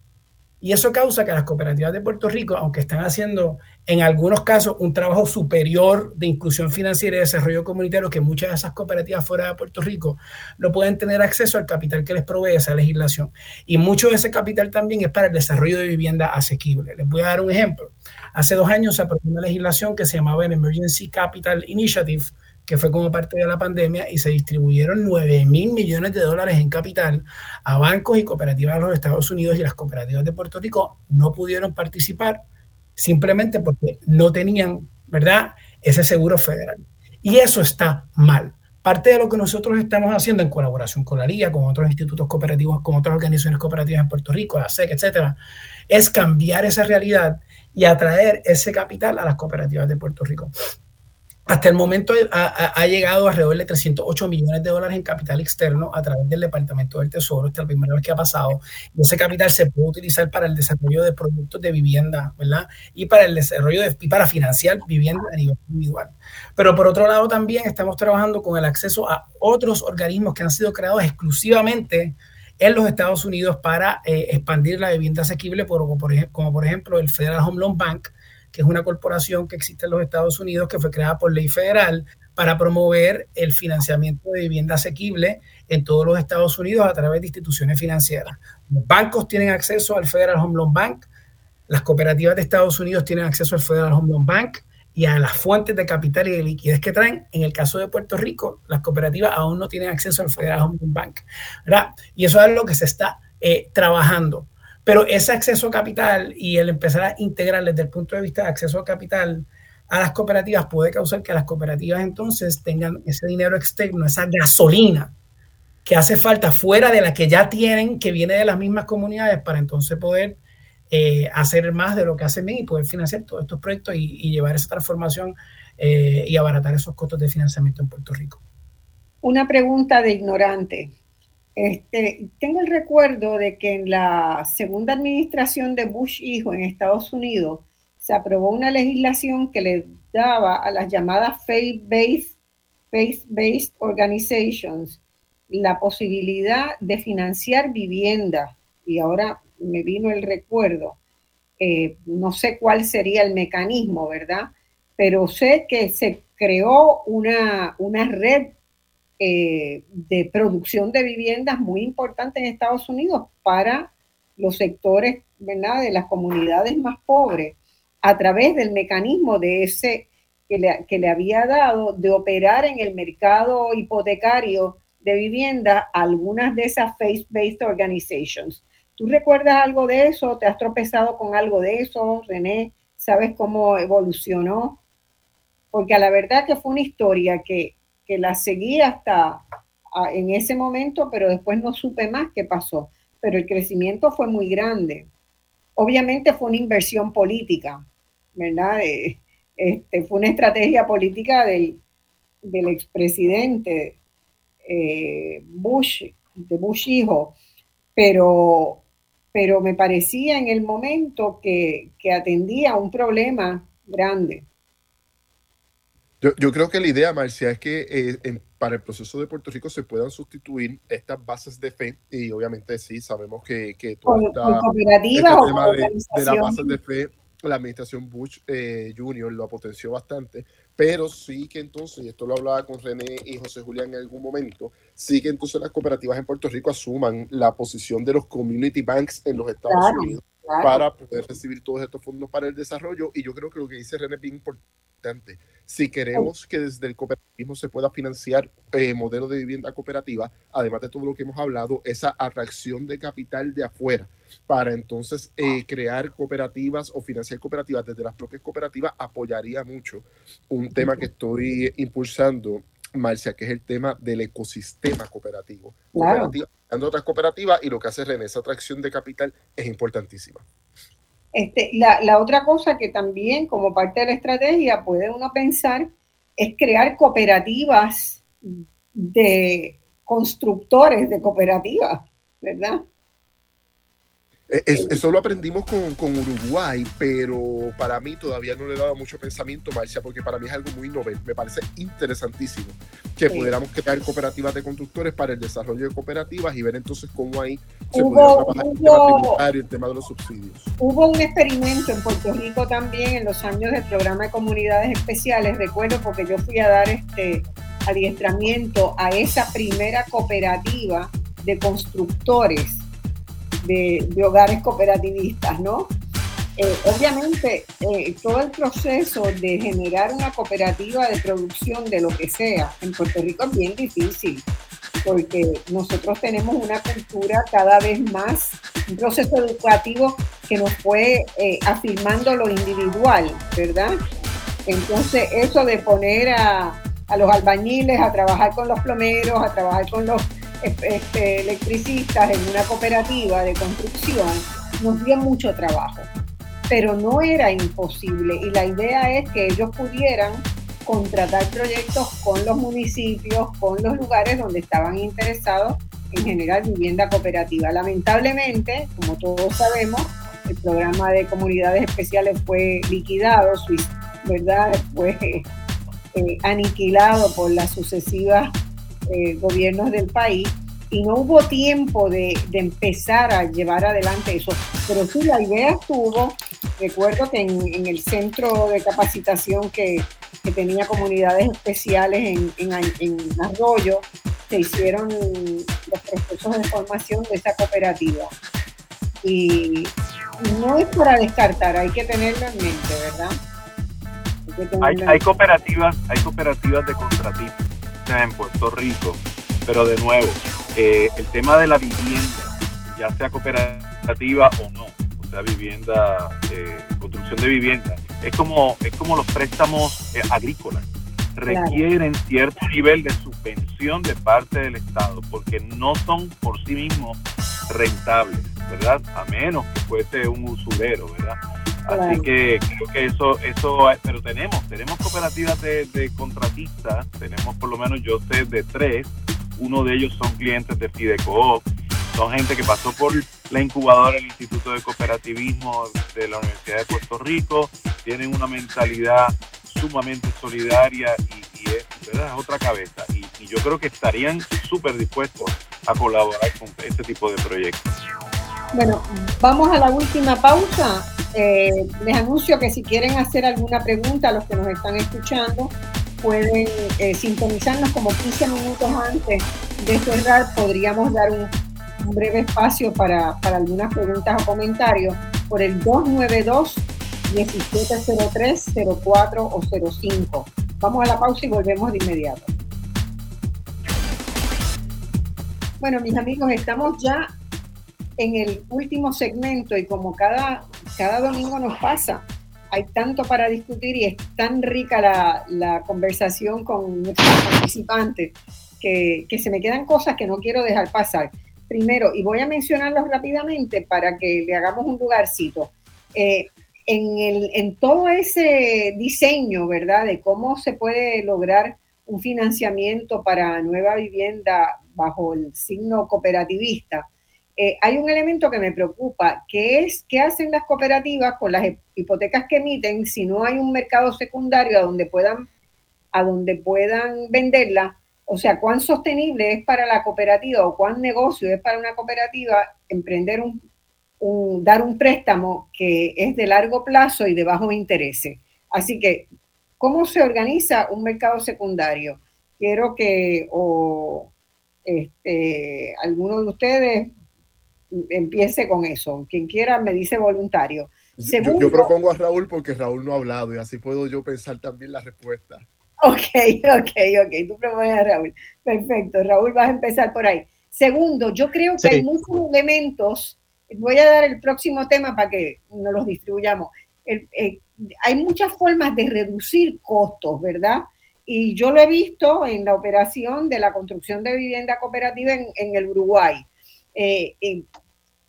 Y eso causa que las cooperativas de Puerto Rico, aunque están haciendo en algunos casos un trabajo superior de inclusión financiera y desarrollo comunitario que muchas de esas cooperativas fuera de Puerto Rico, no pueden tener acceso al capital que les provee esa legislación. Y mucho de ese capital también es para el desarrollo de vivienda asequible. Les voy a dar un ejemplo. Hace dos años se aprobó una legislación que se llamaba el Emergency Capital Initiative, que fue como parte de la pandemia, y se distribuyeron 9 mil millones de dólares en capital a bancos y cooperativas de los Estados Unidos y las cooperativas de Puerto Rico no pudieron participar simplemente porque no tenían, ¿verdad?, ese seguro federal. Y eso está mal. parte de lo que nosotros estamos haciendo en colaboración con la Liga, con otros institutos cooperativos, con otras organizaciones cooperativas en Puerto Rico, la SEC, etcétera, es cambiar esa realidad y atraer ese capital a las cooperativas de Puerto Rico. Hasta el momento ha, llegado alrededor de 308 millones de dólares en capital externo a través del Departamento del Tesoro. Esta es la primera vez que ha pasado. Ese capital se puede utilizar para el desarrollo de productos de vivienda, ¿verdad? Y para el desarrollo de, para financiar vivienda a nivel individual. Pero por otro lado también estamos trabajando con el acceso a otros organismos que han sido creados exclusivamente en los Estados Unidos para eh, expandir la vivienda asequible, como por ejemplo el Federal Home Loan Bank, que es una corporación que existe en los Estados Unidos que fue creada por ley federal para promover el financiamiento de vivienda asequible en todos los Estados Unidos a través de instituciones financieras. Los bancos tienen acceso al Federal Home Loan Bank, las cooperativas de Estados Unidos tienen acceso al Federal Home Loan Bank y a las fuentes de capital y de liquidez que traen. En el caso de Puerto Rico, las cooperativas aún no tienen acceso al Federal Home Loan Bank. Y eso es lo que se está eh, trabajando. Pero ese acceso a capital y el empezar a integrar desde el punto de vista de acceso a capital a las cooperativas puede causar que las cooperativas entonces tengan ese dinero externo, esa gasolina que hace falta fuera de la que ya tienen, que viene de las mismas comunidades, para entonces poder eh, hacer más de lo que hacen y poder financiar todos estos proyectos y, llevar esa transformación eh, y abaratar esos costos de financiamiento en Puerto Rico. Una pregunta de ignorante. Este, tengo el recuerdo de que en la segunda administración de Bush hijo en Estados Unidos se aprobó una legislación que le daba a las llamadas faith-based faith organizations la posibilidad de financiar viviendas. Y ahora me vino el recuerdo. Eh, no sé cuál sería el mecanismo, ¿verdad? Pero sé que se creó una, una red eh, de producción de viviendas muy importante en Estados Unidos para los sectores de las comunidades más pobres a través del mecanismo de ese que le, que le había dado de operar en el mercado hipotecario de vivienda algunas de esas faith-based organizations. ¿Tú recuerdas algo de eso? ¿Te has tropezado con algo de eso, René? ¿Sabes cómo evolucionó? Porque a la verdad que fue una historia que que la seguí hasta en ese momento, pero después no supe más qué pasó. Pero el crecimiento fue muy grande. Obviamente fue una inversión política, ¿verdad? Eh, este, fue una estrategia política del, del expresidente eh, Bush, de Bush hijo, pero, pero me parecía en el momento que, que atendía un problema grande. Yo, creo que la idea, Marcia, es que eh, para el proceso de Puerto Rico se puedan sustituir estas bases de fe y obviamente sí, sabemos que, que todo este tema de, de, las bases de fe, la administración Bush eh, Jr. lo potenció bastante, pero sí que entonces, y esto lo hablaba con René y José Julián en algún momento, sí que entonces las cooperativas en Puerto Rico asuman la posición de los community banks en los Estados Unidos para poder recibir todos estos fondos para el desarrollo. Y yo creo que lo que dice René es bien importante. Si queremos que desde el cooperativismo se pueda financiar eh, modelos de vivienda cooperativa, además de todo lo que hemos hablado, esa atracción de capital de afuera para entonces eh, crear cooperativas o financiar cooperativas desde las propias cooperativas apoyaría mucho un tema que estoy impulsando Marcia, que es el tema del ecosistema cooperativo. Otras cooperativas y lo que hace René, esa atracción de capital es importantísima. Este, la, otra cosa que también como parte de la estrategia puede uno pensar es crear cooperativas de constructores de cooperativas, ¿verdad? Eh, eso lo aprendimos con, Uruguay, pero para mí todavía no le daba mucho pensamiento, Marcia, porque para mí es algo muy novel. Me parece interesantísimo que pudiéramos crear cooperativas de constructores para el desarrollo de cooperativas y ver entonces cómo ahí se pudiera trabajar el tema tributario, el tema de los subsidios. Hubo un experimento en Puerto Rico también en los años del programa de comunidades especiales, recuerdo porque yo fui a dar este adiestramiento a esa primera cooperativa de constructores de, hogares cooperativistas, ¿no? Eh, obviamente, eh, todo el proceso de generar una cooperativa de producción de lo que sea en Puerto Rico es bien difícil, porque nosotros tenemos una cultura cada vez más, un proceso educativo que nos fue eh, afirmando lo individual, ¿verdad? Entonces, eso de poner a, a los albañiles a trabajar con los plomeros, a trabajar con los este, electricistas en una cooperativa de construcción, nos dio mucho trabajo, pero no era imposible y la idea es que ellos pudieran contratar proyectos con los municipios, con los lugares donde estaban interesados en generar vivienda cooperativa. Lamentablemente, como todos sabemos, el programa de comunidades especiales fue liquidado, ¿verdad? Fue eh, aniquilado por las sucesivas eh, gobiernos del país y no hubo tiempo de, empezar a llevar adelante eso. Pero sí, la idea estuvo, recuerdo que en, el centro de capacitación que, tenía comunidades especiales en, en, Arroyo, se hicieron los procesos de formación de esa cooperativa. Y no es para descartar, hay que tenerlo en mente, ¿verdad? Hay, cooperativas, hay cooperativas de contratistas en Puerto Rico, pero de nuevo, eh, el tema de la vivienda, ya sea cooperativa o no, o sea, vivienda, eh, construcción de vivienda, es como, es como los préstamos eh, agrícolas. Requieren cierto nivel de subvención de parte del Estado, porque no son por sí mismos rentables, ¿verdad? A menos que fuese un usurero, ¿verdad? Así que creo que eso, eso, pero tenemos, tenemos cooperativas de, contratistas, tenemos por lo menos yo sé de tres, uno de ellos son clientes de Fidecoop, son gente que pasó por la incubadora del Instituto de Cooperativismo de la Universidad de Puerto Rico, tienen una mentalidad sumamente solidaria y, es, ¿verdad? otra cabeza. Y, y yo creo que estarían súper dispuestos a colaborar con este tipo de proyectos. Bueno, vamos a la última pausa eh, les anuncio que si quieren hacer alguna pregunta a los que nos están escuchando, pueden eh, sintonizarnos como 15 minutos antes de cerrar. Podríamos dar un, breve espacio para, para, algunas preguntas o comentarios por el 292 1703 04 o 05. Vamos a la pausa y volvemos de inmediato. Bueno, mis amigos, estamos ya en el último segmento y como cada cada domingo nos pasa. Hay tanto para discutir y es tan rica la, conversación con nuestros participantes que, se me quedan cosas que no quiero dejar pasar. Primero, y voy a mencionarlos rápidamente para que le hagamos un lugarcito. Eh, en, el, en todo ese diseño, ¿verdad? De cómo se puede lograr un financiamiento para nueva vivienda bajo el signo cooperativista, eh, hay un elemento que me preocupa, que es qué hacen las cooperativas con las hipotecas que emiten si no hay un mercado secundario a donde puedan, a donde puedan venderla. O sea, cuán sostenible es para la cooperativa o cuán negocio es para una cooperativa emprender un, dar un préstamo que es de largo plazo y de bajo interés. Así que, ¿cómo se organiza un mercado secundario? Quiero que o este, alguno de ustedes empiece con eso. Quien quiera me dice voluntario. yo, propongo a Raúl porque Raúl no ha hablado y así puedo yo pensar también la respuesta. Ok, [laughs] ok, ok. Tú propones a Raúl. Perfecto. Raúl, vas a empezar por ahí. Segundo, yo creo que hay muchos elementos. Voy a dar el próximo tema para que nos los distribuyamos. Eh, hay muchas formas de reducir costos, ¿verdad? Y yo lo he visto en la operación de la construcción de vivienda cooperativa en, en el Uruguay. Eh,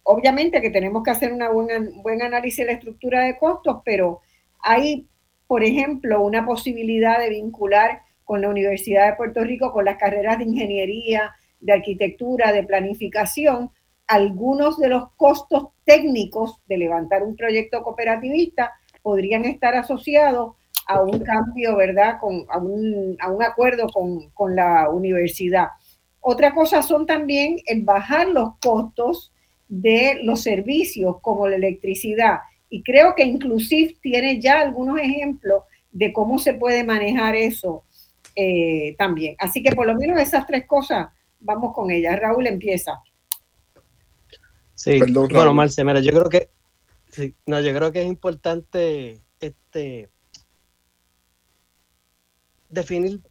obviamente que tenemos que hacer un buen análisis de la estructura de costos, pero hay, por ejemplo, una posibilidad de vincular con la Universidad de Puerto Rico, con las carreras de ingeniería, de arquitectura, de planificación, algunos de los costos técnicos de levantar un proyecto cooperativista podrían estar asociados a un cambio, ¿verdad? Con, a, un, acuerdo con, con la universidad. Otra cosa son también el bajar los costos de los servicios como la electricidad. Y creo que inclusive tiene ya algunos ejemplos de cómo se puede manejar eso eh, también. Así que por lo menos esas tres cosas, vamos con ellas. Raúl empieza. Sí, bueno, Marce, mira, yo creo que no, yo creo que es importante este definir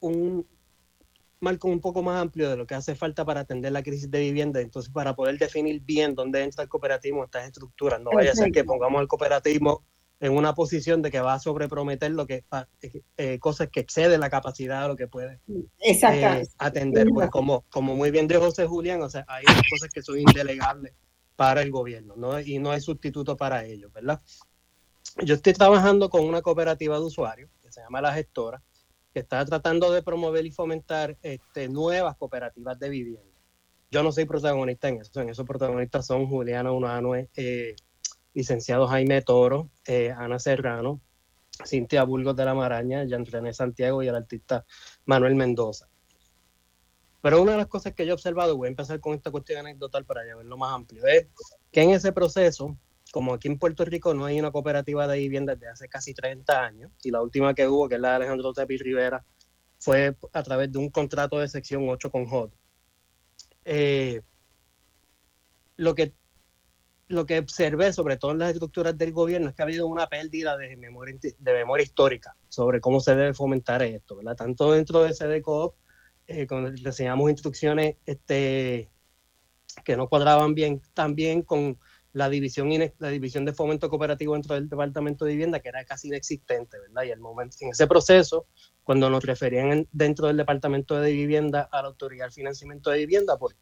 un, marco un poco más amplio de lo que hace falta para atender la crisis de vivienda, entonces para poder definir bien dónde entra el cooperativismo, estas estructuras, no vaya a ser que pongamos el cooperativismo en una posición de que va a sobreprometer lo que eh, cosas que exceden la capacidad de lo que puede eh, atender. Pues como, como muy bien dijo José Julián, o sea, hay cosas que son indelegables para el gobierno, ¿no? Y no hay sustituto para ellos, ¿verdad? Yo estoy trabajando con una cooperativa de usuarios que se llama La Gestora, que está tratando de promover y fomentar este, nuevas cooperativas de vivienda. Yo no soy protagonista en eso, en esos protagonistas son Juliana Unanue, eh, licenciado Jaime Toro, eh, Ana Serrano, Cintia Burgos de la Maraña, Jean René Santiago y el artista Manuel Mendoza. Pero una de las cosas que yo he observado, voy a empezar con esta cuestión anecdotal para ya verlo más amplio, es que en ese proceso, como aquí en Puerto Rico no hay una cooperativa de vivienda desde hace casi 30 años, y la última que hubo, que es la de Alejandro Tepi Rivera, fue a través de un contrato de sección 8 con HOD. Eh, lo que lo que observé, sobre todo en las estructuras del gobierno, es que ha habido una pérdida de memoria, histórica sobre cómo se debe fomentar esto. Tanto dentro de CDCOOP, eh, cuando le enseñamos instrucciones este, que no cuadraban bien, también con la división, la división de fomento cooperativo dentro del Departamento de Vivienda, que era casi inexistente, ¿verdad? Y el momento, en ese proceso, cuando nos referían dentro del Departamento de Vivienda a la Autoridad del Financiamiento de Vivienda, pues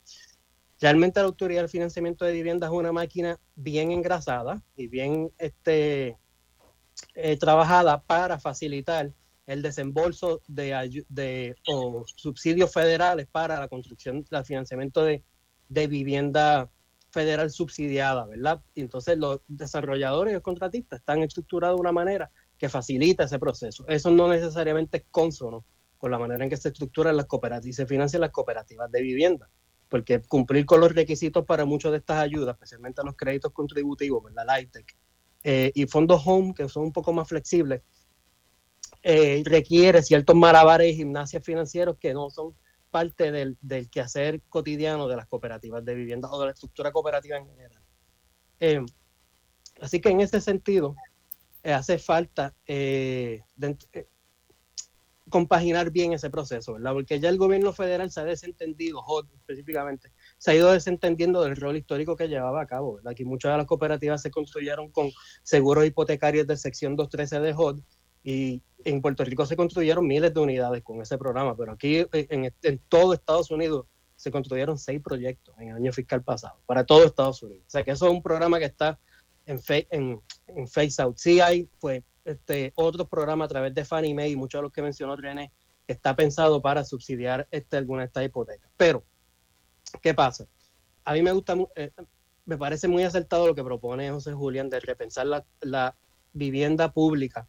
Realmente la Autoridad del Financiamiento de Vivienda es una máquina bien engrasada y bien este, eh, trabajada para facilitar el desembolso de, de subsidios federales para la construcción, el financiamiento de, de, vivienda federal subsidiada, ¿verdad? Y entonces los desarrolladores y los contratistas están estructurados de una manera que facilita ese proceso. Eso no necesariamente es consono con la manera en que se estructuran las cooperativas y se financian las cooperativas de vivienda porque cumplir con los requisitos para muchas de estas ayudas, especialmente los créditos contributivos, la ITEC, eh, y fondos home, que son un poco más flexibles, eh, requiere ciertos malabares y gimnasias financieros que no son parte del, quehacer cotidiano de las cooperativas de vivienda o de la estructura cooperativa en general. Eh, así que en ese sentido, hace falta compaginar bien ese proceso, ¿verdad? Porque ya el gobierno federal se ha desentendido, HOD específicamente, se ha ido desentendiendo del rol histórico que llevaba a cabo, ¿verdad? Aquí muchas de las cooperativas se construyeron con seguros hipotecarios de sección 213 de HOD y en Puerto Rico se construyeron miles de unidades con ese programa, pero aquí eh, en, todo Estados Unidos se construyeron seis proyectos en el año fiscal pasado, para todo Estados Unidos. O sea que eso es un programa que está en, en, en phase out. Sí hay, pues, este, otros programas a través de Fannie Mae y muchos de los que mencionó René, está pensado para subsidiar este, alguna de estas hipotecas. Pero, ¿qué pasa? A mí me gusta, eh, me parece muy acertado lo que propone José Julián de repensar la, vivienda pública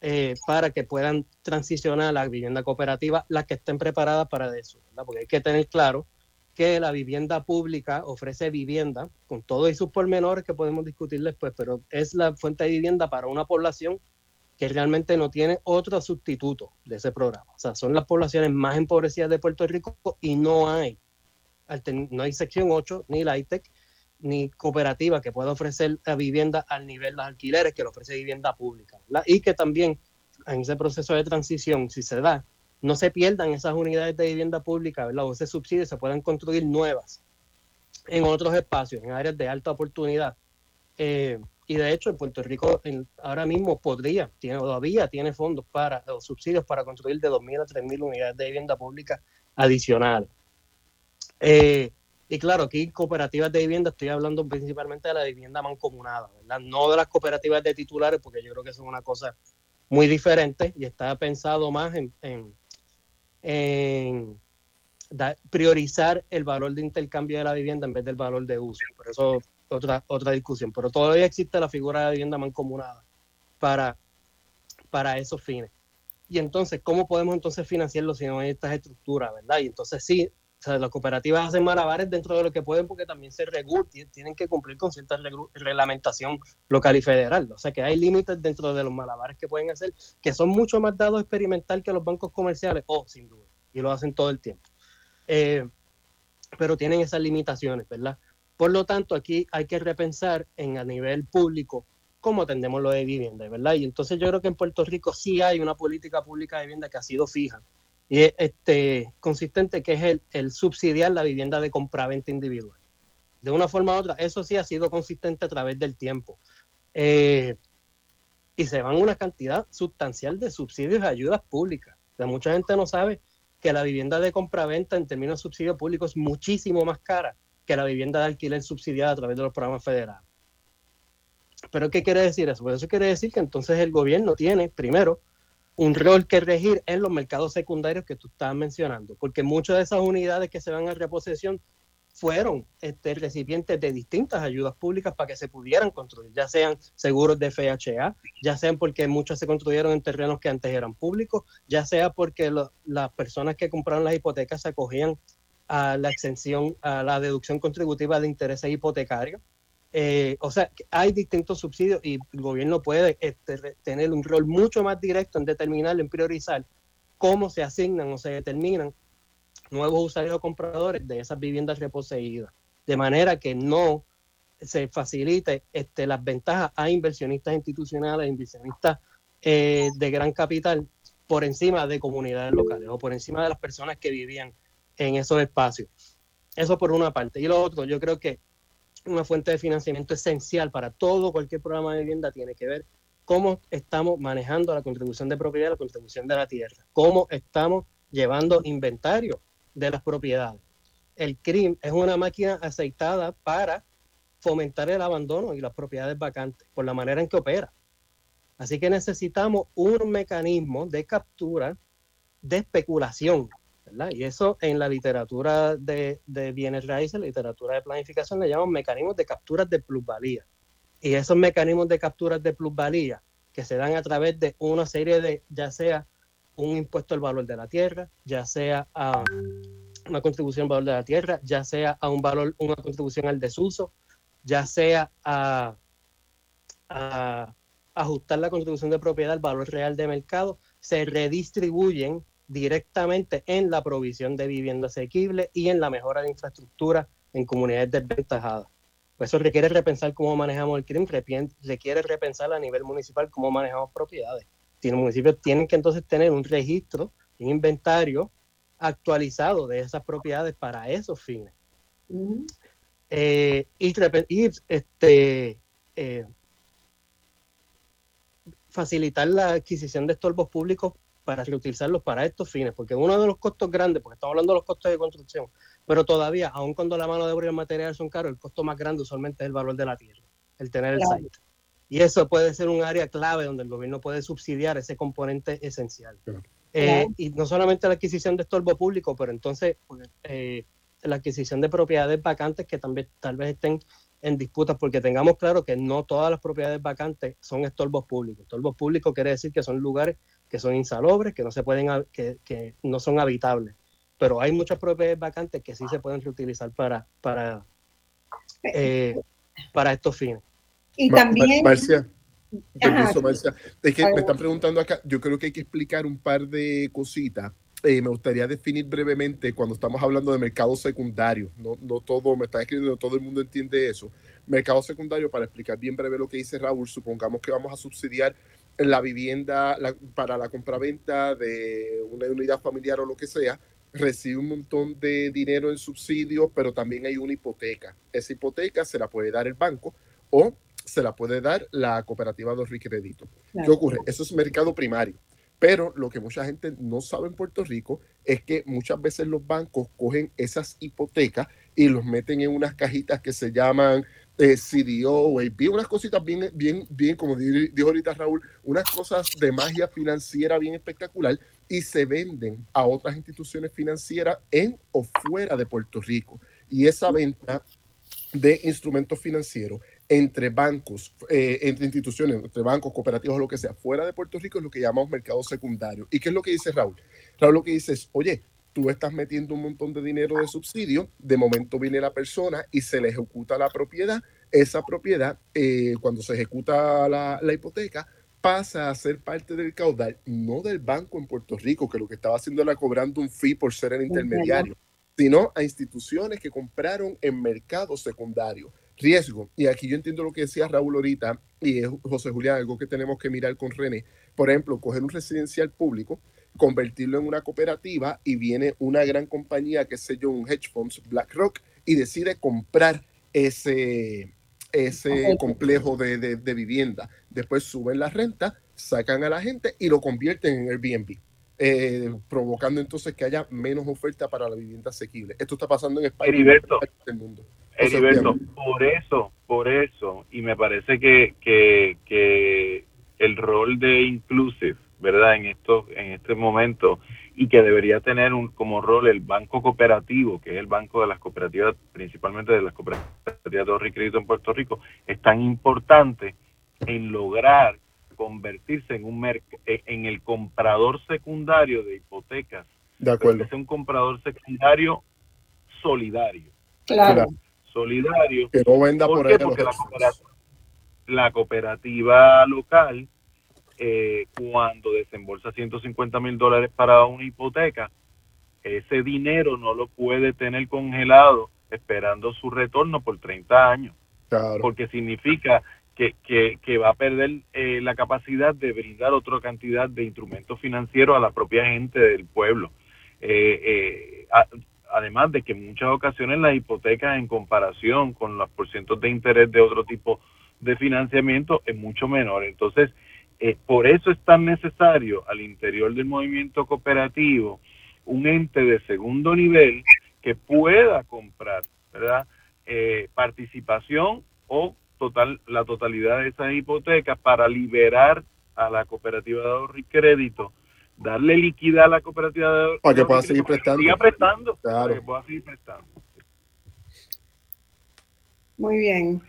eh, para que puedan transicionar a la vivienda cooperativa las que estén preparadas para eso, porque hay que tener claro que la vivienda pública ofrece vivienda, con todos sus pormenores que podemos discutir después, pero es la fuente de vivienda para una población que realmente no tiene otro sustituto de ese programa. O sea, son las poblaciones más empobrecidas de Puerto Rico y no hay, no hay sección 8, ni la ITEC, ni cooperativa que pueda ofrecer la vivienda al nivel de los alquileres que le ofrece vivienda pública. Y que también en ese proceso de transición, si se da, no se pierdan esas unidades de vivienda pública, ¿verdad? O ese subsidio se puedan construir nuevas en otros espacios, en áreas de alta oportunidad. Eh, y de hecho, en Puerto Rico ahora mismo podría, tiene, todavía tiene fondos para, o subsidios para construir de 2.000 a 3.000 unidades de vivienda pública adicionales. Eh, y claro, aquí cooperativas de vivienda, estoy hablando principalmente de la vivienda mancomunada, ¿verdad? No de las cooperativas de titulares, porque yo creo que eso es una cosa muy diferente y está pensado más en en priorizar el valor de intercambio de la vivienda en vez del valor de uso. Por eso otra, otra discusión. Pero todavía existe la figura de vivienda mancomunada para, para esos fines. Y entonces, ¿cómo podemos entonces financiarlo si no hay estas estructuras, verdad? Y entonces sí, las cooperativas hacen malabares dentro de lo que pueden porque también se regulan, tienen que cumplir con cierta reglamentación local y federal. O sea que hay límites dentro de los malabares que pueden hacer, que son mucho más dados a experimentar que los bancos comerciales, oh, sin duda, y lo hacen todo el tiempo. Eh, pero tienen esas limitaciones, ¿verdad? Por lo tanto, aquí hay que repensar en a nivel público cómo atendemos lo de vivienda, ¿verdad? Y entonces yo creo que en Puerto Rico sí hay una política pública de vivienda que ha sido fija este, consistente, que es el, el subsidiar la vivienda de compraventa individual. De una forma u otra, eso sí ha sido consistente a través del tiempo. Eh, y se van una cantidad sustancial de subsidios y ayudas públicas. O mucha gente no sabe que la vivienda de compraventa en términos de subsidio público es muchísimo más cara que la vivienda de alquiler subsidiada a través de los programas federales. ¿Pero qué quiere decir eso? Pues eso quiere decir que entonces el gobierno tiene, primero, un rol que regir en los mercados secundarios que tú estabas mencionando, porque muchas de esas unidades que se van a reposición fueron este, recipientes de distintas ayudas públicas para que se pudieran construir, ya sean seguros de FHA, ya sean porque muchas se construyeron en terrenos que antes eran públicos, ya sea porque las personas que compraron las hipotecas se acogían a la exención, a la deducción contributiva de intereses hipotecarios. Eh, o sea, hay distintos subsidios y el gobierno puede este, tener un rol mucho más directo en determinar, en priorizar cómo se asignan o se determinan nuevos usuarios o compradores de esas viviendas reposeídas, de manera que no se facilite este, las ventajas a inversionistas institucionales, inversionistas eh, de gran capital por encima de comunidades locales o por encima de las personas que vivían en esos espacios. Eso por una parte. Y lo otro, yo creo que una fuente de financiamiento esencial para todo cualquier programa de vivienda tiene que ver cómo estamos manejando la contribución de propiedad, la contribución de la tierra, cómo estamos llevando inventario de las propiedades. El CRIM es una máquina aceitada para fomentar el abandono y las propiedades vacantes por la manera en que opera. Así que necesitamos un mecanismo de captura de especulación y eso en la literatura de, bienes raíces, literatura de planificación, le llaman mecanismos de capturas de plusvalía. Y esos mecanismos de capturas de plusvalía que se dan a través de una serie de, ya sea un impuesto al valor de la tierra, ya sea a una contribución al valor de la tierra, ya sea a un valor, una contribución al desuso, ya sea a, a ajustar la contribución de propiedad al valor real de mercado, se redistribuyen directamente en la provisión de vivienda asequible y en la mejora de infraestructura en comunidades desventajadas. Pues eso requiere repensar cómo manejamos el crimen, requiere repensar a nivel municipal cómo manejamos propiedades. Los municipios tienen que entonces tener un registro, un inventario actualizado de esas propiedades para esos fines. Eh, y, este, eh, facilitar la adquisición de estorbos públicos para reutilizarlos para estos fines, porque uno de los costos grandes, porque estamos hablando de los costos de construcción, pero todavía, aun cuando la mano de obra y el material son caros, el costo más grande usualmente es el valor de la tierra, el tener el site. Y eso puede ser un área clave donde el gobierno puede subsidiar ese componente esencial. Eh, y no solamente la adquisición de estorbo público, pero entonces pues, eh, la adquisición de propiedades vacantes que también tal vez estén en disputas, porque tengamos claro que no todas las propiedades vacantes son estorbos públicos. Estorbos públicos quiere decir que son lugares que son insalubres, que no se pueden, que, que no son habitables. Pero hay muchas propiedades vacantes que sí se pueden reutilizar para, para, eh, para estos fines. Y también. Marcia, Marcia. Es que me están preguntando acá, yo creo que hay que explicar un par de cositas. Eh, me gustaría definir brevemente cuando estamos hablando de mercado secundario. No, no todo, me está escribiendo, todo el mundo entiende eso. Mercado secundario, para explicar bien breve lo que dice Raúl, supongamos que vamos a subsidiar la vivienda para la compraventa de una unidad familiar o lo que sea, recibe un montón de dinero en subsidios, pero también hay una hipoteca. Esa hipoteca se la puede dar el banco o se la puede dar la cooperativa de crédito. ¿Qué ocurre? Eso es mercado primario. Pero lo que mucha gente no sabe en Puerto Rico es que muchas veces los bancos cogen esas hipotecas y los meten en unas cajitas que se llaman eh, CDO, vi unas cositas bien, bien, bien, como dijo ahorita Raúl, unas cosas de magia financiera bien espectacular y se venden a otras instituciones financieras en o fuera de Puerto Rico. Y esa venta de instrumentos financieros entre bancos, eh, entre instituciones, entre bancos, cooperativos, lo que sea, fuera de Puerto Rico es lo que llamamos mercado secundario. ¿Y qué es lo que dice Raúl? Raúl lo que dice es, oye, tú estás metiendo un montón de dinero de subsidio, de momento viene la persona y se le ejecuta la propiedad, esa propiedad, eh, cuando se ejecuta la, hipoteca, pasa a ser parte del caudal, no del banco en Puerto Rico, que lo que estaba haciendo era cobrando un fee por ser el intermediario, sino a instituciones que compraron en mercado secundario. Riesgo, y aquí yo entiendo lo que decía Raúl ahorita, y José Julián, algo que tenemos que mirar con René. Por ejemplo, coger un residencial público, convertirlo en una cooperativa y viene una gran compañía, que sé yo, un hedge funds, BlackRock, y decide comprar ese, ese complejo de, de, vivienda. Después suben la renta, sacan a la gente y lo convierten en Airbnb. Eh, provocando entonces que haya menos oferta para la vivienda asequible. Esto está pasando en España Heriberto, en el mundo. Heriberto, por eso, por eso, y me parece que, que, que el rol de Inclusive, ¿verdad? En esto, en este momento, y que debería tener un, como rol el banco cooperativo, que es el banco de las cooperativas, principalmente de las cooperativas de ahorro y crédito en Puerto Rico, es tan importante en lograr convertirse en un en el comprador secundario de hipotecas. De acuerdo. Es un comprador secundario solidario. Claro. Solidario. Que no venda por, Porque la cooperativa, local, eh, cuando desembolsa 150 mil dólares para una hipoteca, ese dinero no lo puede tener congelado esperando su retorno por 30 años. Claro. Porque significa que, va a perder eh, la capacidad de brindar otra cantidad de instrumentos financieros a la propia gente del pueblo. Eh, eh, además de que en muchas ocasiones las hipotecas en comparación con los porcientos de interés de otro tipo de financiamiento es mucho menor. Entonces, por eso es tan necesario al interior del movimiento cooperativo un ente de segundo nivel que pueda comprar, ¿verdad? participación o total, la totalidad de esas hipotecas para liberar a la cooperativa de ahorro y crédito, darle liquidez a la cooperativa de ahorro para que pueda seguir prestando. Siga prestando, para que pueda seguir prestando. Muy bien.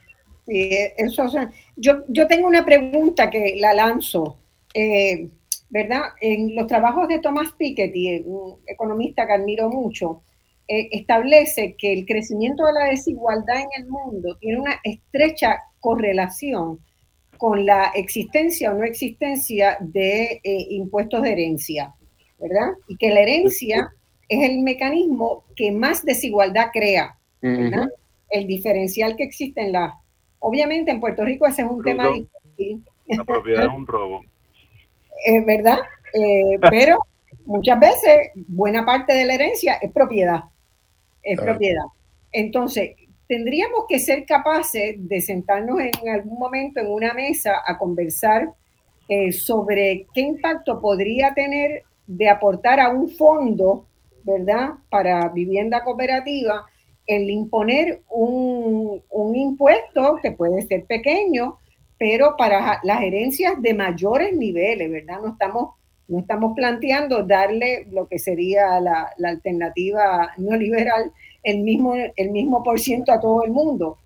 Eso, yo, yo tengo una pregunta que la lanzo. Eh, ¿Verdad? En los trabajos de Thomas Piketty, un economista que admiro mucho, eh, establece que el crecimiento de la desigualdad en el mundo tiene una estrecha correlación con la existencia o no existencia de eh, impuestos de herencia, ¿verdad? Y que la herencia es el mecanismo que más desigualdad crea, ¿verdad? El diferencial que existe en la... Obviamente en Puerto Rico ese es un tema difícil. La propiedad es un robo. [laughs] Es verdad, eh, pero muchas veces buena parte de la herencia es propiedad es propiedad. Entonces, tendríamos que ser capaces de sentarnos en algún momento en una mesa a conversar eh, sobre qué impacto podría tener de aportar a un fondo, ¿verdad?, para vivienda cooperativa, el imponer un, un impuesto que puede ser pequeño, pero para las herencias de mayores niveles, ¿verdad? No estamos no estamos planteando darle lo que sería la, alternativa no liberal, el mismo, el mismo por ciento a todo el mundo,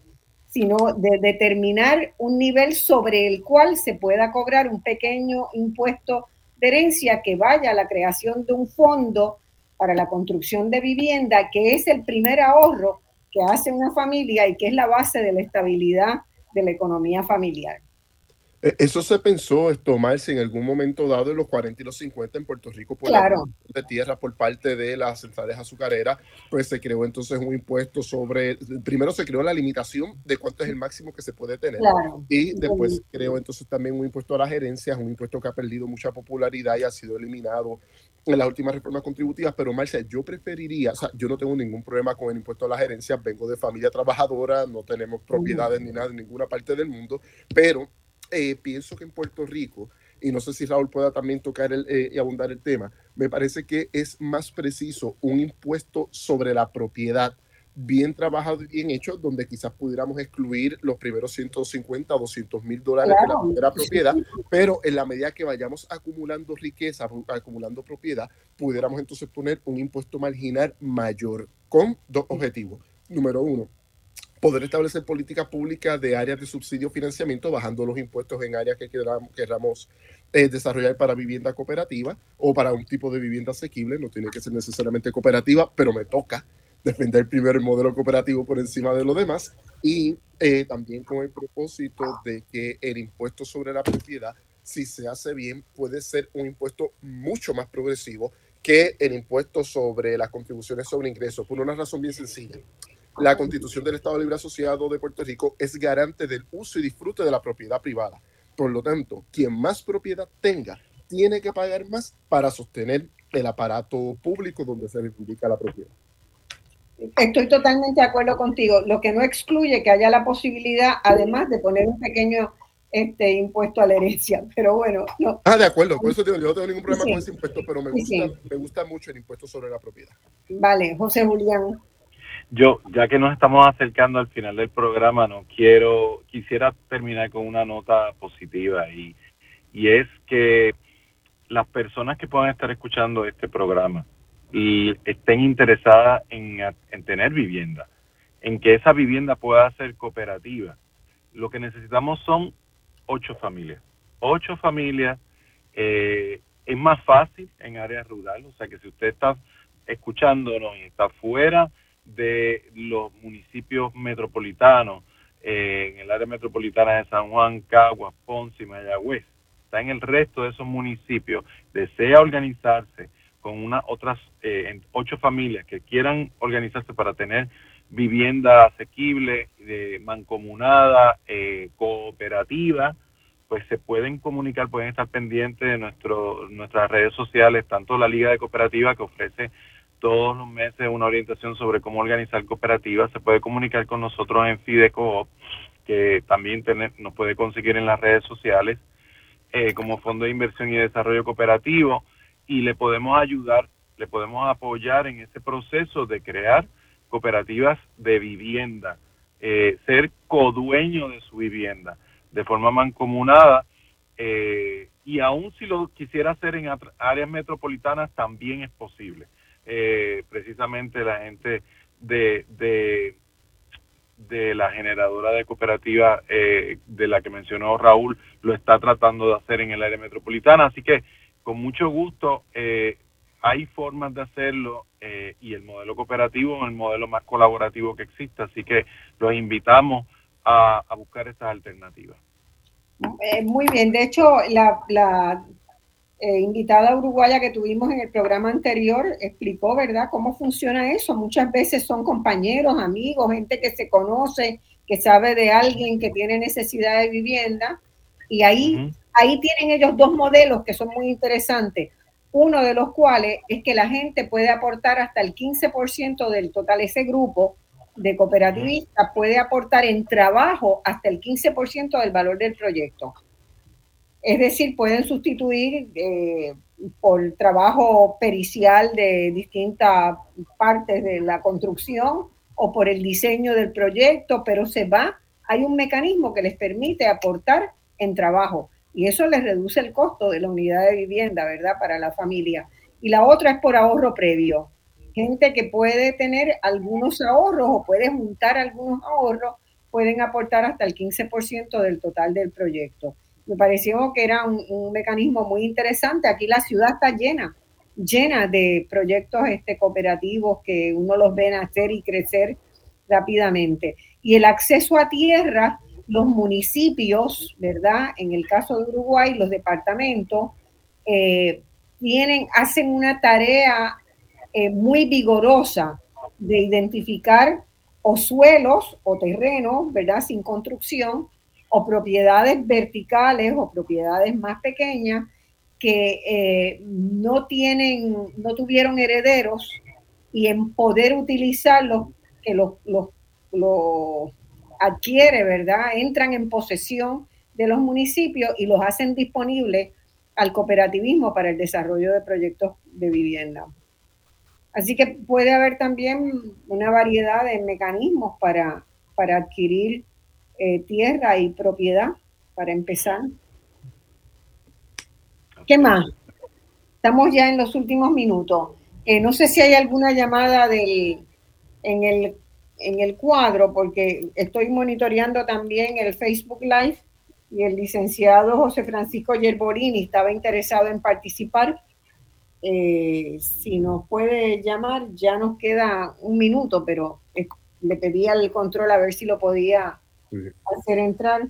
sino de determinar un nivel sobre el cual se pueda cobrar un pequeño impuesto de herencia que vaya a la creación de un fondo para la construcción de vivienda, que es el primer ahorro que hace una familia y que es la base de la estabilidad de la economía familiar. E, eso se pensó, esto, Marce, en algún momento dado en los 40 y los 50 en Puerto Rico por claro. la de tierra por parte de las centrales azucareras, pues se creó entonces un impuesto sobre, primero se creó la limitación de cuánto es el máximo que se puede tener y después se creó entonces también un impuesto a las gerencias, un impuesto que ha perdido mucha popularidad y ha sido eliminado en las últimas reformas contributivas, pero Marcia, yo preferiría, o sea, yo no tengo ningún problema con el impuesto a las gerencias, vengo de familia trabajadora, no tenemos propiedades ni nada en ninguna parte del mundo, pero eh, pienso que en Puerto Rico, y no sé si Raúl pueda también tocar el, eh, y abundar el tema, me parece que es más preciso un impuesto sobre la propiedad bien trabajado y bien hecho, donde quizás pudiéramos excluir los primeros 150 o 200 mil dólares de la primera propiedad, pero en la medida que vayamos acumulando riqueza, acumulando propiedad, pudiéramos entonces poner un impuesto marginal mayor con dos objetivos. Número uno, poder establecer políticas públicas de áreas de subsidio financiamiento, bajando los impuestos en áreas que queramos, eh, desarrollar para vivienda cooperativa o para un tipo de vivienda asequible, no tiene que ser necesariamente cooperativa, pero me toca defender primero el modelo cooperativo por encima de lo demás y eh, también con el propósito de que el impuesto sobre la propiedad, si se hace bien, puede ser un impuesto mucho más progresivo que el impuesto sobre las contribuciones sobre ingresos, por una razón bien sencilla la Constitución del Estado Libre Asociado de Puerto Rico es garante del uso y disfrute de la propiedad privada. Por lo tanto, quien más propiedad tenga, tiene que pagar más para sostener el aparato público donde se reivindica la propiedad. Estoy totalmente de acuerdo contigo, lo que no excluye que haya la posibilidad, además de poner un pequeño este impuesto a la herencia, pero bueno. No. Ah, de acuerdo, por eso digo, yo no tengo ningún problema con ese impuesto, pero me gusta, me gusta mucho el impuesto sobre la propiedad. Vale, José Julián. Yo, ya que nos estamos acercando al final del programa, no quiero, quisiera terminar con una nota positiva y, y es que las personas que puedan estar escuchando este programa estén interesadas en, en tener vivienda, en que esa vivienda pueda ser cooperativa, lo que necesitamos son ocho familias. Ocho familias eh, es más fácil en áreas rurales, o sea que si usted está escuchándonos y está fuera de los municipios metropolitanos, eh, en el área metropolitana de San Juan, Caguas, Ponce y Mayagüez, está en el resto de esos municipios, desea organizarse con unas otras eh, ocho familias que quieran organizarse para tener vivienda asequible, de mancomunada, eh, cooperativa, pues se pueden comunicar, pueden estar pendientes de nuestro, nuestras redes sociales, tanto la Liga de Cooperativa que ofrece todos los meses una orientación sobre cómo organizar cooperativas, se puede comunicar con nosotros en Fidecoop, que también nos puede conseguir en las redes sociales, eh, como Fondo de Inversión y Desarrollo Cooperativo, y le podemos ayudar, le podemos apoyar en ese proceso de crear cooperativas de vivienda, eh, ser codueño de su vivienda de forma mancomunada eh, y aún si lo quisiera hacer en áreas metropolitanas también es posible. Eh, precisamente la gente de, de, de, la generadora de cooperativa de la que mencionó Raúl lo está tratando de hacer en el área metropolitana, así que con mucho gusto hay formas de hacerlo eh, y el modelo cooperativo es el modelo más colaborativo que existe, así que los invitamos a, buscar estas alternativas. Eh, muy bien, de hecho, la, eh, invitada uruguaya que tuvimos en el programa anterior explicó, ¿verdad?, cómo funciona eso. Muchas veces son compañeros, amigos, gente que se conoce, que sabe de alguien que tiene necesidad de vivienda, y ahí, ahí tienen ellos dos modelos que son muy interesantes uno de los cuales es que la gente puede aportar hasta el 15% del total, ese grupo de cooperativistas puede aportar en trabajo hasta el 15% del valor del proyecto. Es decir, pueden sustituir eh, por trabajo pericial de distintas partes de la construcción o por el diseño del proyecto, pero se va, hay un mecanismo que les permite aportar en trabajo y eso les reduce el costo de la unidad de vivienda, ¿verdad? Para la familia. Y la otra es por ahorro previo. Gente que puede tener algunos ahorros o puede juntar algunos ahorros, pueden aportar hasta el 15% del total del proyecto. Me pareció que era un, mecanismo muy interesante. Aquí la ciudad está llena, llena de proyectos este, cooperativos que uno los ve nacer y crecer rápidamente. Y el acceso a tierra los municipios, ¿verdad? En el caso de Uruguay, los departamentos eh, hacen una tarea eh, muy vigorosa de identificar o suelos o terrenos, ¿verdad? Sin construcción, o propiedades verticales o propiedades más pequeñas que eh, no tienen, no tuvieron herederos y en poder utilizarlos, que los, los adquiere, ¿verdad? Entran en posesión de los municipios y los hacen disponibles al cooperativismo para el desarrollo de proyectos de vivienda. Así que puede haber también una variedad de mecanismos para, para adquirir eh, tierra y propiedad, para empezar. ¿Qué más? Estamos ya en los últimos minutos. Eh, no sé si hay alguna llamada del, en el en el cuadro porque estoy monitoreando también el Facebook Live y el licenciado José Francisco Yerborini estaba interesado en participar. Eh, si nos puede llamar, ya nos queda un minuto, pero le pedía el control a ver si lo podía hacer entrar.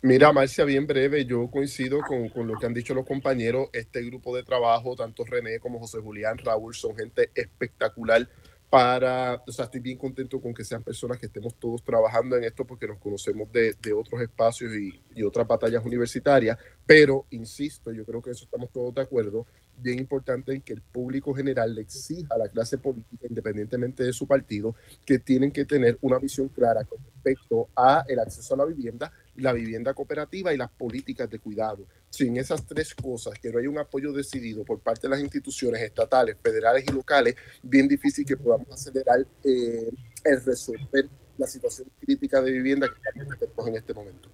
Mira, Marcia, bien breve, yo coincido con, con, lo que han dicho los compañeros. Este grupo de trabajo, tanto René como José Julián, Raúl, son gente espectacular para, o sea, estoy bien contento con que sean personas que estemos todos trabajando en esto porque nos conocemos de, de otros espacios y, y, otras batallas universitarias, pero insisto, yo creo que eso estamos todos de acuerdo, bien importante en que el público general le exija a la clase política, independientemente de su partido, que tienen que tener una visión clara con respecto a el acceso a la vivienda, la vivienda cooperativa y las políticas de cuidado. Sin esas tres cosas, que no hay un apoyo decidido por parte de las instituciones estatales, federales y locales, bien difícil que podamos acelerar eh, el resolver la situación crítica de vivienda que estamos en este momento.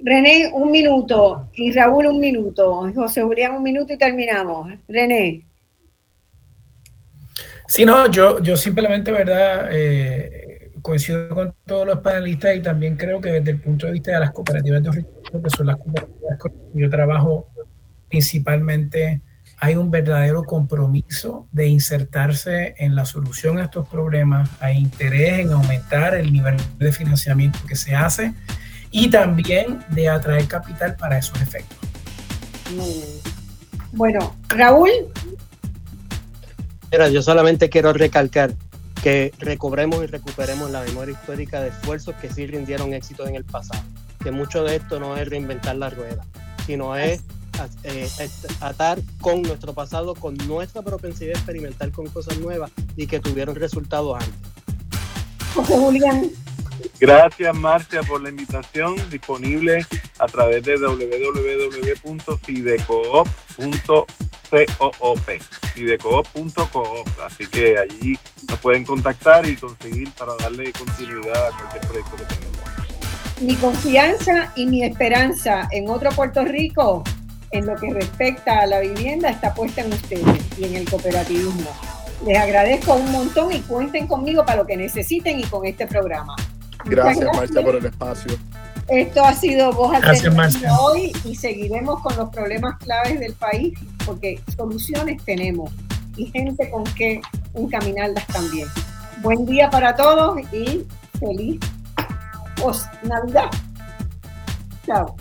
René, un minuto. Y Raúl, un minuto. José Julián, un minuto y terminamos. René. Sí, no, yo, yo simplemente, ¿verdad? Eh, coincido con todos los panelistas y también creo que desde el punto de vista de las cooperativas de recursos, que son las cooperativas con las que yo trabajo principalmente, hay un verdadero compromiso de insertarse en la solución a estos problemas, hay interés en aumentar el nivel de financiamiento que se hace y también de atraer capital para esos efectos. Bueno, Raúl. Mira, yo solamente quiero recalcar que recobremos y recuperemos la memoria histórica de esfuerzos que sí rindieron éxito en el pasado. Que mucho de esto no es reinventar la rueda, sino es eh, atar con nuestro pasado, con nuestra propensidad a experimentar con cosas nuevas y que tuvieron resultados antes. José Julián. Gracias Marcia por la invitación, disponible a través de www.fidecoop.coop, fidecoop.coop, así que allí nos pueden contactar y conseguir para darle continuidad a cualquier proyecto que tengamos. Mi confianza y mi esperanza en otro Puerto Rico en lo que respecta a la vivienda está puesta en ustedes y en el cooperativismo. Les agradezco un montón y cuenten conmigo para lo que necesiten y con este programa. Gracias, Marcia, por el espacio. Esto ha sido Voz Alternativa hoy y seguiremos con los problemas claves del país porque soluciones tenemos y gente con que encaminarlas también. Buen día para todos y feliz Navidad. Chao.